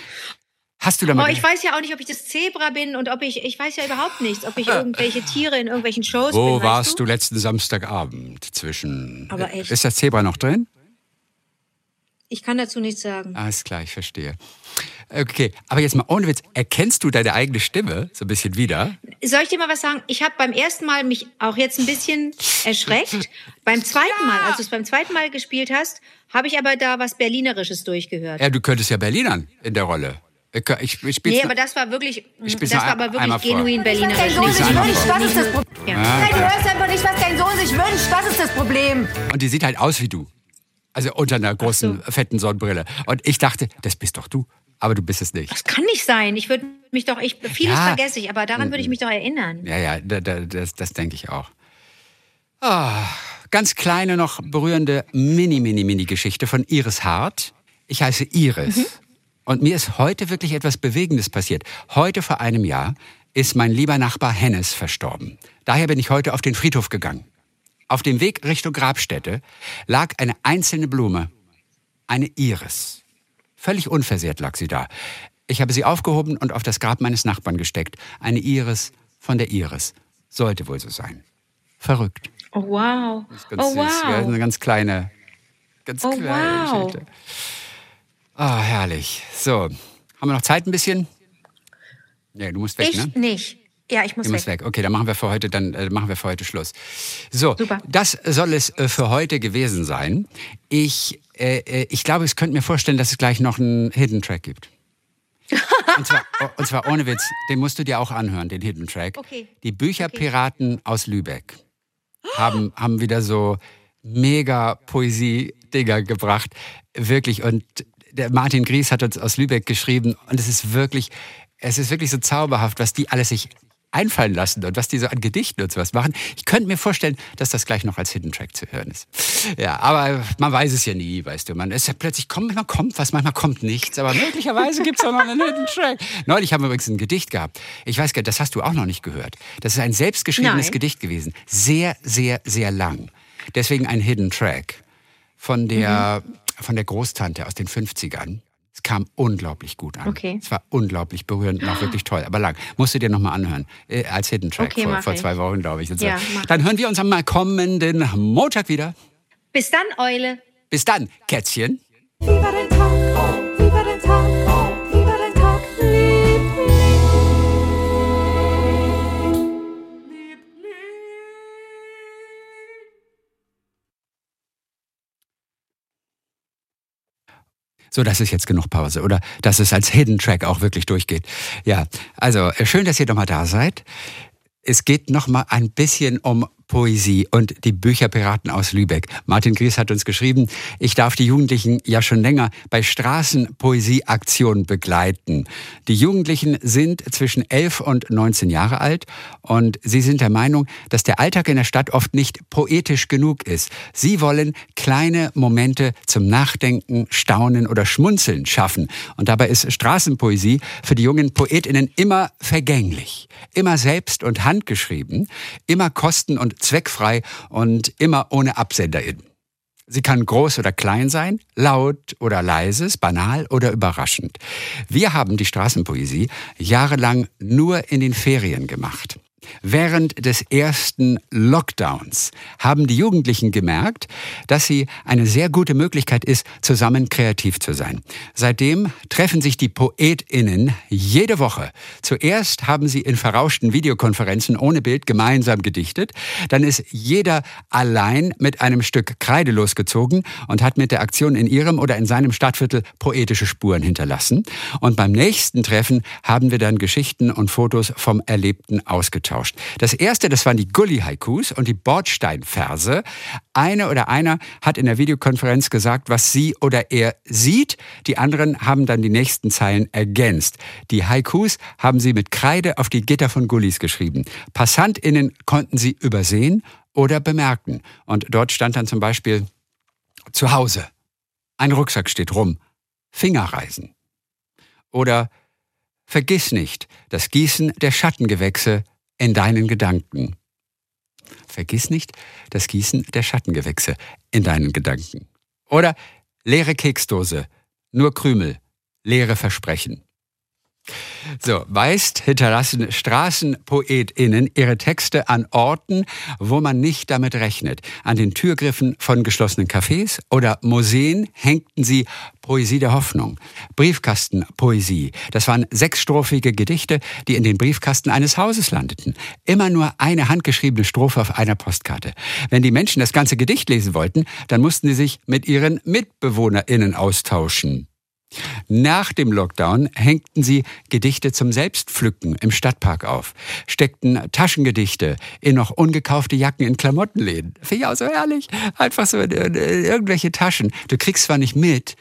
Hast du da Oh, mal ich weiß ja auch nicht, ob ich das Zebra bin und ob ich, ich weiß ja überhaupt nichts, ob ich irgendwelche Tiere in irgendwelchen Shows bin. Wo weißt warst du? du letzten Samstagabend zwischen? Aber echt. Ist das Zebra noch drin? Ich kann dazu nichts sagen. Alles klar, ich verstehe. Okay, aber jetzt mal ohne Witz, erkennst du deine eigene Stimme so ein bisschen wieder? Soll ich dir mal was sagen? Ich habe beim ersten Mal mich auch jetzt ein bisschen erschreckt. beim zweiten Mal, als du es beim zweiten Mal gespielt hast, habe ich aber da was Berlinerisches durchgehört. Ja, du könntest ja Berlinern in der Rolle. Ich, ich, Nee, aber das war wirklich, das war aber wirklich genuin Was dein Berlinerisch. Sohn sich so- wünscht. Das ist das Ja. Problem. Ah, Nein, du hörst einfach nicht, was dein Sohn sich wünscht. Das ist das Problem. Und die sieht halt aus wie du. Also unter einer großen, fetten Sonnenbrille. Und ich dachte, das bist doch du. Aber du bist es nicht. Das kann nicht sein. Ich würde mich doch, ich, vieles Ja. vergesse ich, aber daran würde ich mich doch erinnern. Ja, ja, da, da, das, das denke ich auch. Ah, ganz kleine, noch berührende Mini, Mini, Mini-Geschichte von Iris Hart. Ich heiße Iris. Und mir ist heute wirklich etwas Bewegendes passiert. Heute vor einem Jahr ist mein lieber Nachbar Hennes verstorben. Daher bin ich heute auf den Friedhof gegangen. Auf dem Weg Richtung Grabstätte lag eine einzelne Blume, eine Iris. Völlig unversehrt lag sie da. Ich habe sie aufgehoben und auf das Grab meines Nachbarn gesteckt. Eine Iris von der Iris. Sollte wohl so sein. Verrückt. Oh wow. Ganz oh süß. wow. Ja, eine ganz kleine, ganz Oh, kleine wow. Geschichte. Ah, herrlich. So, haben wir noch Zeit ein bisschen? Nee, du musst weg, ich ne? nicht. Ja, ich muss Du weg. musst weg. Okay, dann machen wir für heute, dann äh, machen wir für heute Schluss. So, Super. das soll es äh, für heute gewesen sein. Ich, äh, äh, ich glaube, ich könnte mir vorstellen, dass es gleich noch einen Hidden Track gibt. Und zwar, und zwar ohne Witz, den musst du dir auch anhören, den Hidden Track. Okay. Die Bücherpiraten aus Lübeck haben, haben wieder so mega Poesie-Dinger gebracht. Wirklich. Und der Martin Gries hat uns aus Lübeck geschrieben. Und es ist wirklich, es ist wirklich so zauberhaft, was die alles sich einfallen lassen und was die so an Gedichten und sowas machen. Ich könnte mir vorstellen, dass das gleich noch als Hidden Track zu hören ist. Ja, aber man weiß es ja nie, weißt du. Man ist ja plötzlich kommt, manchmal kommt was, manchmal kommt nichts, aber möglicherweise gibt es auch noch einen Hidden Track. Neulich haben wir übrigens ein Gedicht gehabt. Ich weiß gar nicht, das hast du auch noch nicht gehört. Das ist ein selbstgeschriebenes Nein. Gedicht gewesen. Sehr, sehr, sehr lang. Deswegen ein Hidden Track von der, von der Großtante aus den 50ern. Es kam unglaublich gut an. Okay. Es war unglaublich berührend und auch wirklich toll, aber lang. Musst du dir nochmal anhören. Äh, als Hidden Track Okay, vor, vor zwei Wochen, glaube ich. Ja, Dann hören wir uns am kommenden Montag wieder. Bis dann, Eule. Bis dann, Kätzchen. Wie war dein Tag? So, das ist jetzt genug Pause. Oder dass es als Hidden Track auch wirklich durchgeht. Ja, also äh, schön, dass ihr nochmal da seid. Es geht nochmal ein bisschen um Straßenpoesie und die Bücherpiraten aus Lübeck. Martin Gries hat uns geschrieben, ich darf die Jugendlichen ja schon länger bei Straßenpoesieaktionen begleiten. Die Jugendlichen sind zwischen 11 und 19 Jahre alt und sie sind der Meinung, dass der Alltag in der Stadt oft nicht poetisch genug ist. Sie wollen kleine Momente zum Nachdenken, Staunen oder Schmunzeln schaffen. Und dabei ist Straßenpoesie für die jungen Poetinnen immer vergänglich, immer selbst und handgeschrieben, immer kosten- und zweckfrei und immer ohne AbsenderInnen. Sie kann groß oder klein sein, laut oder leises, banal oder überraschend. Wir haben die Straßenpoesie jahrelang nur in den Ferien gemacht. Während des ersten Lockdowns haben die Jugendlichen gemerkt, dass sie eine sehr gute Möglichkeit ist, zusammen kreativ zu sein. Seitdem treffen sich die Poetinnen jede Woche. Zuerst haben sie in verrauschten Videokonferenzen ohne Bild gemeinsam gedichtet. Dann ist jeder allein mit einem Stück Kreide losgezogen und hat mit der Aktion in ihrem oder in seinem Stadtviertel poetische Spuren hinterlassen. Und beim nächsten Treffen haben wir dann Geschichten und Fotos vom Erlebten ausgetauscht ausgetauscht. Das erste, das waren die Gully-Haikus und die Bordsteinverse. Eine oder einer hat in der Videokonferenz gesagt, was sie oder er sieht. Die anderen haben dann die nächsten Zeilen ergänzt. Die Haikus haben sie mit Kreide auf die Gitter von Gullis geschrieben. PassantInnen konnten sie übersehen oder bemerken. Und dort stand dann zum Beispiel zu Hause. Ein Rucksack steht rum. Fingerreisen. Oder Vergiss nicht, das Gießen der Schattengewächse in deinen Gedanken. Vergiss nicht das Gießen der Schattengewächse in deinen Gedanken. Oder leere Keksdose, nur Krümel, leere Versprechen. So, meist hinterlassen StraßenpoetInnen ihre Texte an Orten, wo man nicht damit rechnet. An den Türgriffen von geschlossenen Cafés oder Museen hängten sie Poesie der Hoffnung, Briefkastenpoesie. Das waren sechsstrophige Gedichte, die in den Briefkasten eines Hauses landeten. Immer nur eine handgeschriebene Strophe auf einer Postkarte. Wenn die Menschen das ganze Gedicht lesen wollten, dann mussten sie sich mit ihren MitbewohnerInnen austauschen. Nach dem Lockdown hängten sie Gedichte zum Selbstpflücken im Stadtpark auf, steckten Taschengedichte in noch ungekaufte Jacken in Klamottenläden. Finde ich auch so herrlich. Einfach so in irgendwelche Taschen. Du kriegst zwar nicht mit,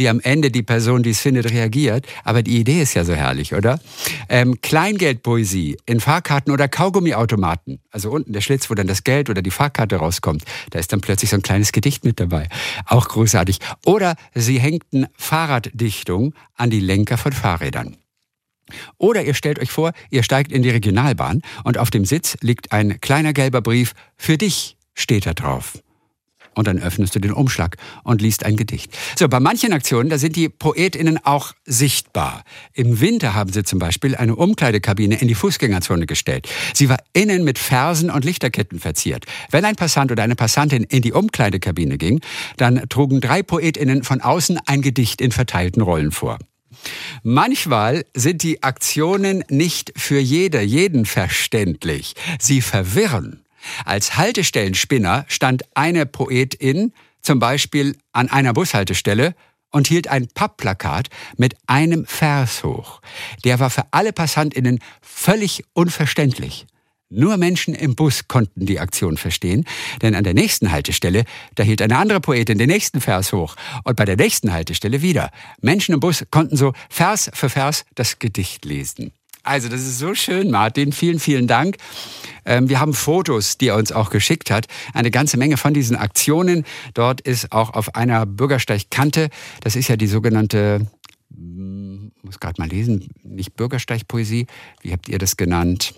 wie am Ende die Person, die es findet, reagiert. Aber die Idee ist ja so herrlich, oder? Ähm, Kleingeldpoesie in Fahrkarten oder Kaugummiautomaten. Also unten der Schlitz, wo dann das Geld oder die Fahrkarte rauskommt. Da ist dann plötzlich so ein kleines Gedicht mit dabei. Auch großartig. Oder sie hängten Fahrraddichtung an die Lenker von Fahrrädern. Oder ihr stellt euch vor, ihr steigt in die Regionalbahn und auf dem Sitz liegt ein kleiner gelber Brief. Für dich steht da drauf. Und dann öffnest du den Umschlag und liest ein Gedicht. So, bei manchen Aktionen, da sind die PoetInnen auch sichtbar. Im Winter haben sie zum Beispiel eine Umkleidekabine in die Fußgängerzone gestellt. Sie war innen mit Fersen und Lichterketten verziert. Wenn ein Passant oder eine Passantin in die Umkleidekabine ging, dann trugen drei PoetInnen von außen ein Gedicht in verteilten Rollen vor. Manchmal sind die Aktionen nicht für jede, jeden verständlich. Sie verwirren. Als Haltestellenspinner stand eine Poetin zum Beispiel an einer Bushaltestelle und hielt ein Pappplakat mit einem Vers hoch. Der war für alle Passantinnen völlig unverständlich. Nur Menschen im Bus konnten die Aktion verstehen, denn an der nächsten Haltestelle, da hielt eine andere Poetin den nächsten Vers hoch und bei der nächsten Haltestelle wieder. Menschen im Bus konnten so Vers für Vers das Gedicht lesen. Also, das ist so schön, Martin. Vielen, vielen Dank. Ähm, wir haben Fotos, die er uns auch geschickt hat. Eine ganze Menge von diesen Aktionen. Dort ist auch auf einer Bürgersteigkante, das ist ja die sogenannte, hm, muss gerade mal lesen, nicht Bürgersteigpoesie. Wie habt ihr das genannt?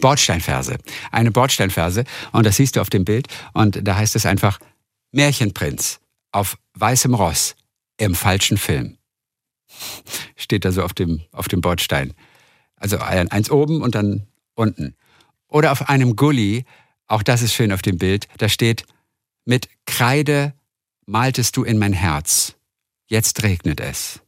Bordsteinverse. Eine Bordsteinverse. Und das siehst du auf dem Bild. Und da heißt es einfach Märchenprinz auf weißem Ross im falschen Film steht da so auf dem, auf dem Bordstein. Also eins oben und dann unten. Oder auf einem Gully, auch das ist schön auf dem Bild, da steht, mit Kreide maltest du in mein Herz. Jetzt regnet es.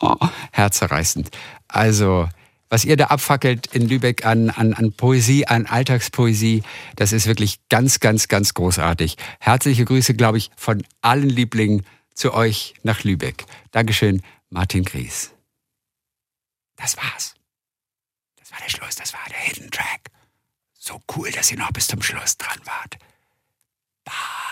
Oh, herzerreißend. Also, was ihr da abfackelt in Lübeck an, an, an Poesie, an Alltagspoesie, das ist wirklich ganz, ganz, ganz großartig. Herzliche Grüße, glaube ich, von allen Lieblingen zu euch nach Lübeck. Dankeschön. Martin Gries. Das war's. Das war der Schluss, das war der Hidden Track. So cool, dass ihr noch bis zum Schluss dran wart. Bye.